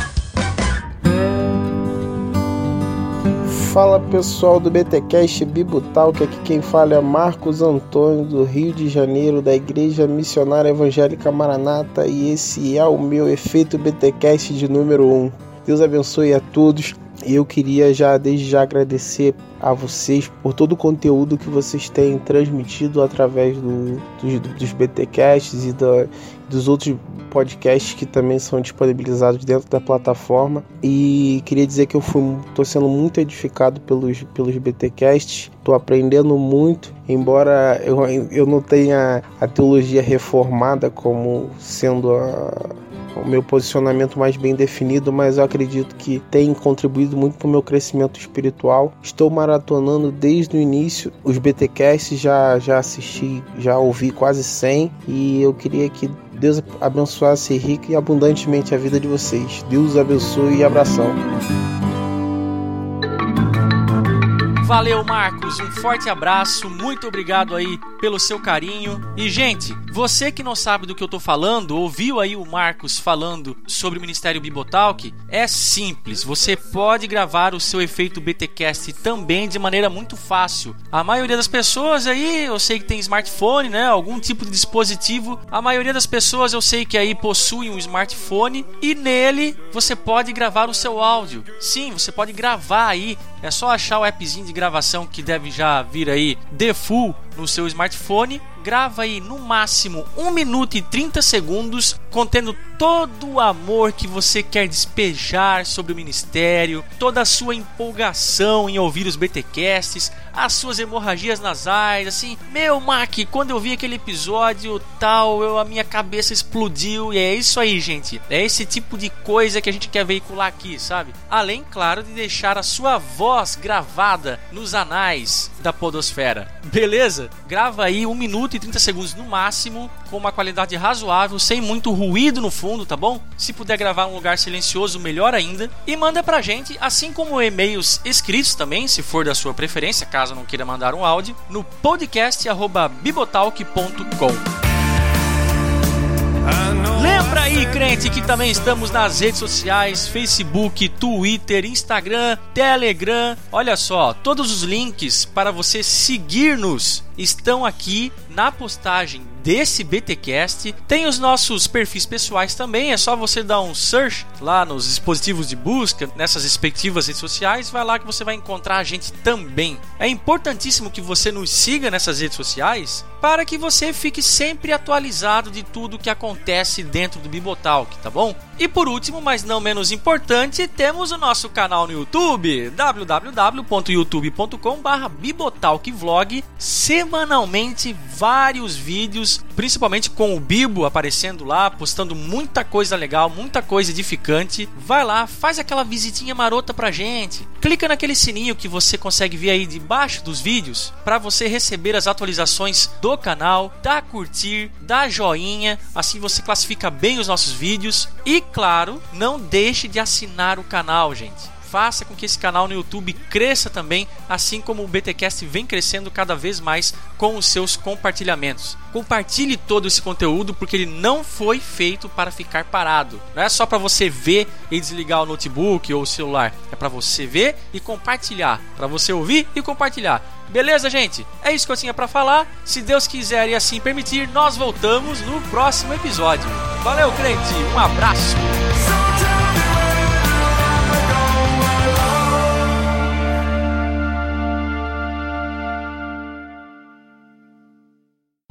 Fala pessoal do BTcast Bibutal, que aqui quem fala é Marcos Antônio do Rio de Janeiro, da Igreja Missionária Evangélica Maranata, e esse é o meu efeito BTcast de número 1. Deus abençoe a todos. Eu queria já desde já agradecer a vocês por todo o conteúdo que vocês têm transmitido através do, dos, dos BTcasts e da, dos outros podcasts que também são disponibilizados dentro da plataforma. E queria dizer que eu estou sendo muito edificado pelos, pelos BTcasts, estou aprendendo muito, embora eu, eu não tenha a teologia reformada como sendo a o meu posicionamento mais bem definido, mas eu acredito que tem contribuído muito para o meu crescimento espiritual. Estou maratonando desde o início os BTcasts, já, já assisti, já ouvi quase 100 e eu queria que Deus abençoasse rica e abundantemente a vida de vocês. Deus abençoe e abração. Valeu, Marcos. Um forte abraço. Muito obrigado aí pelo seu carinho. E, gente, você que não sabe do que eu tô falando, ouviu aí o Marcos falando sobre o Ministério Bibotalk? É simples. Você pode gravar o seu efeito BTcast também de maneira muito fácil. A maioria das pessoas aí, eu sei que tem smartphone, né? Algum tipo de dispositivo. A maioria das pessoas eu sei que aí possuem um smartphone e nele você pode gravar o seu áudio. Sim, você pode gravar aí. É só achar o appzinho de gravação que deve já vir aí default no seu smartphone. Grava aí no máximo 1 minuto e 30 segundos, contendo todo o amor que você quer despejar sobre o ministério, toda a sua empolgação em ouvir os BTcasts, as suas hemorragias nasais, assim, meu Mac, quando eu vi aquele episódio tal, eu, a minha cabeça explodiu e é isso aí, gente. É esse tipo de coisa que a gente quer veicular aqui, sabe? Além, claro, de deixar a sua voz gravada nos anais da podosfera. Beleza? Grava aí 1 minuto e 30 segundos no máximo, com uma qualidade razoável, sem muito ruído no fundo, tá bom? Se puder gravar um lugar silencioso, melhor ainda. E manda pra gente, assim como e-mails escritos também, se for da sua preferência, caso não queira mandar um áudio, no podcast@bibotalk.com. Lembra aí, crente, que também estamos nas redes sociais: Facebook, Twitter, Instagram, Telegram. Olha só, todos os links para você seguir-nos estão aqui na postagem desse BTcast. Tem os nossos perfis pessoais também, é só você dar um search lá nos dispositivos de busca, nessas respectivas redes sociais, vai lá que você vai encontrar a gente também. É importantíssimo que você nos siga nessas redes sociais para que você fique sempre atualizado de tudo que acontece dentro do Bibotalk, tá bom? E por último, mas não menos importante, temos o nosso canal no YouTube, www.youtube.com/bibotalkvlog. Semanalmente vários vídeos, principalmente com o Bibo aparecendo lá, postando muita coisa legal, muita coisa edificante. Vai lá, faz aquela visitinha marota pra gente. Clica naquele sininho que você consegue ver aí debaixo dos vídeos para você receber as atualizações do canal, dá curtir, dá joinha, assim você classifica bem os nossos vídeos e claro, não deixe de assinar o canal, gente. Faça com que esse canal no YouTube cresça também, assim como o BTcast vem crescendo cada vez mais com os seus compartilhamentos. Compartilhe todo esse conteúdo porque ele não foi feito para ficar parado. Não é só para você ver e desligar o notebook ou o celular. É para você ver e compartilhar, para você ouvir e compartilhar. Beleza, gente? É isso que eu tinha para falar. Se Deus quiser e assim permitir, nós voltamos no próximo episódio. Valeu, crente. Um abraço.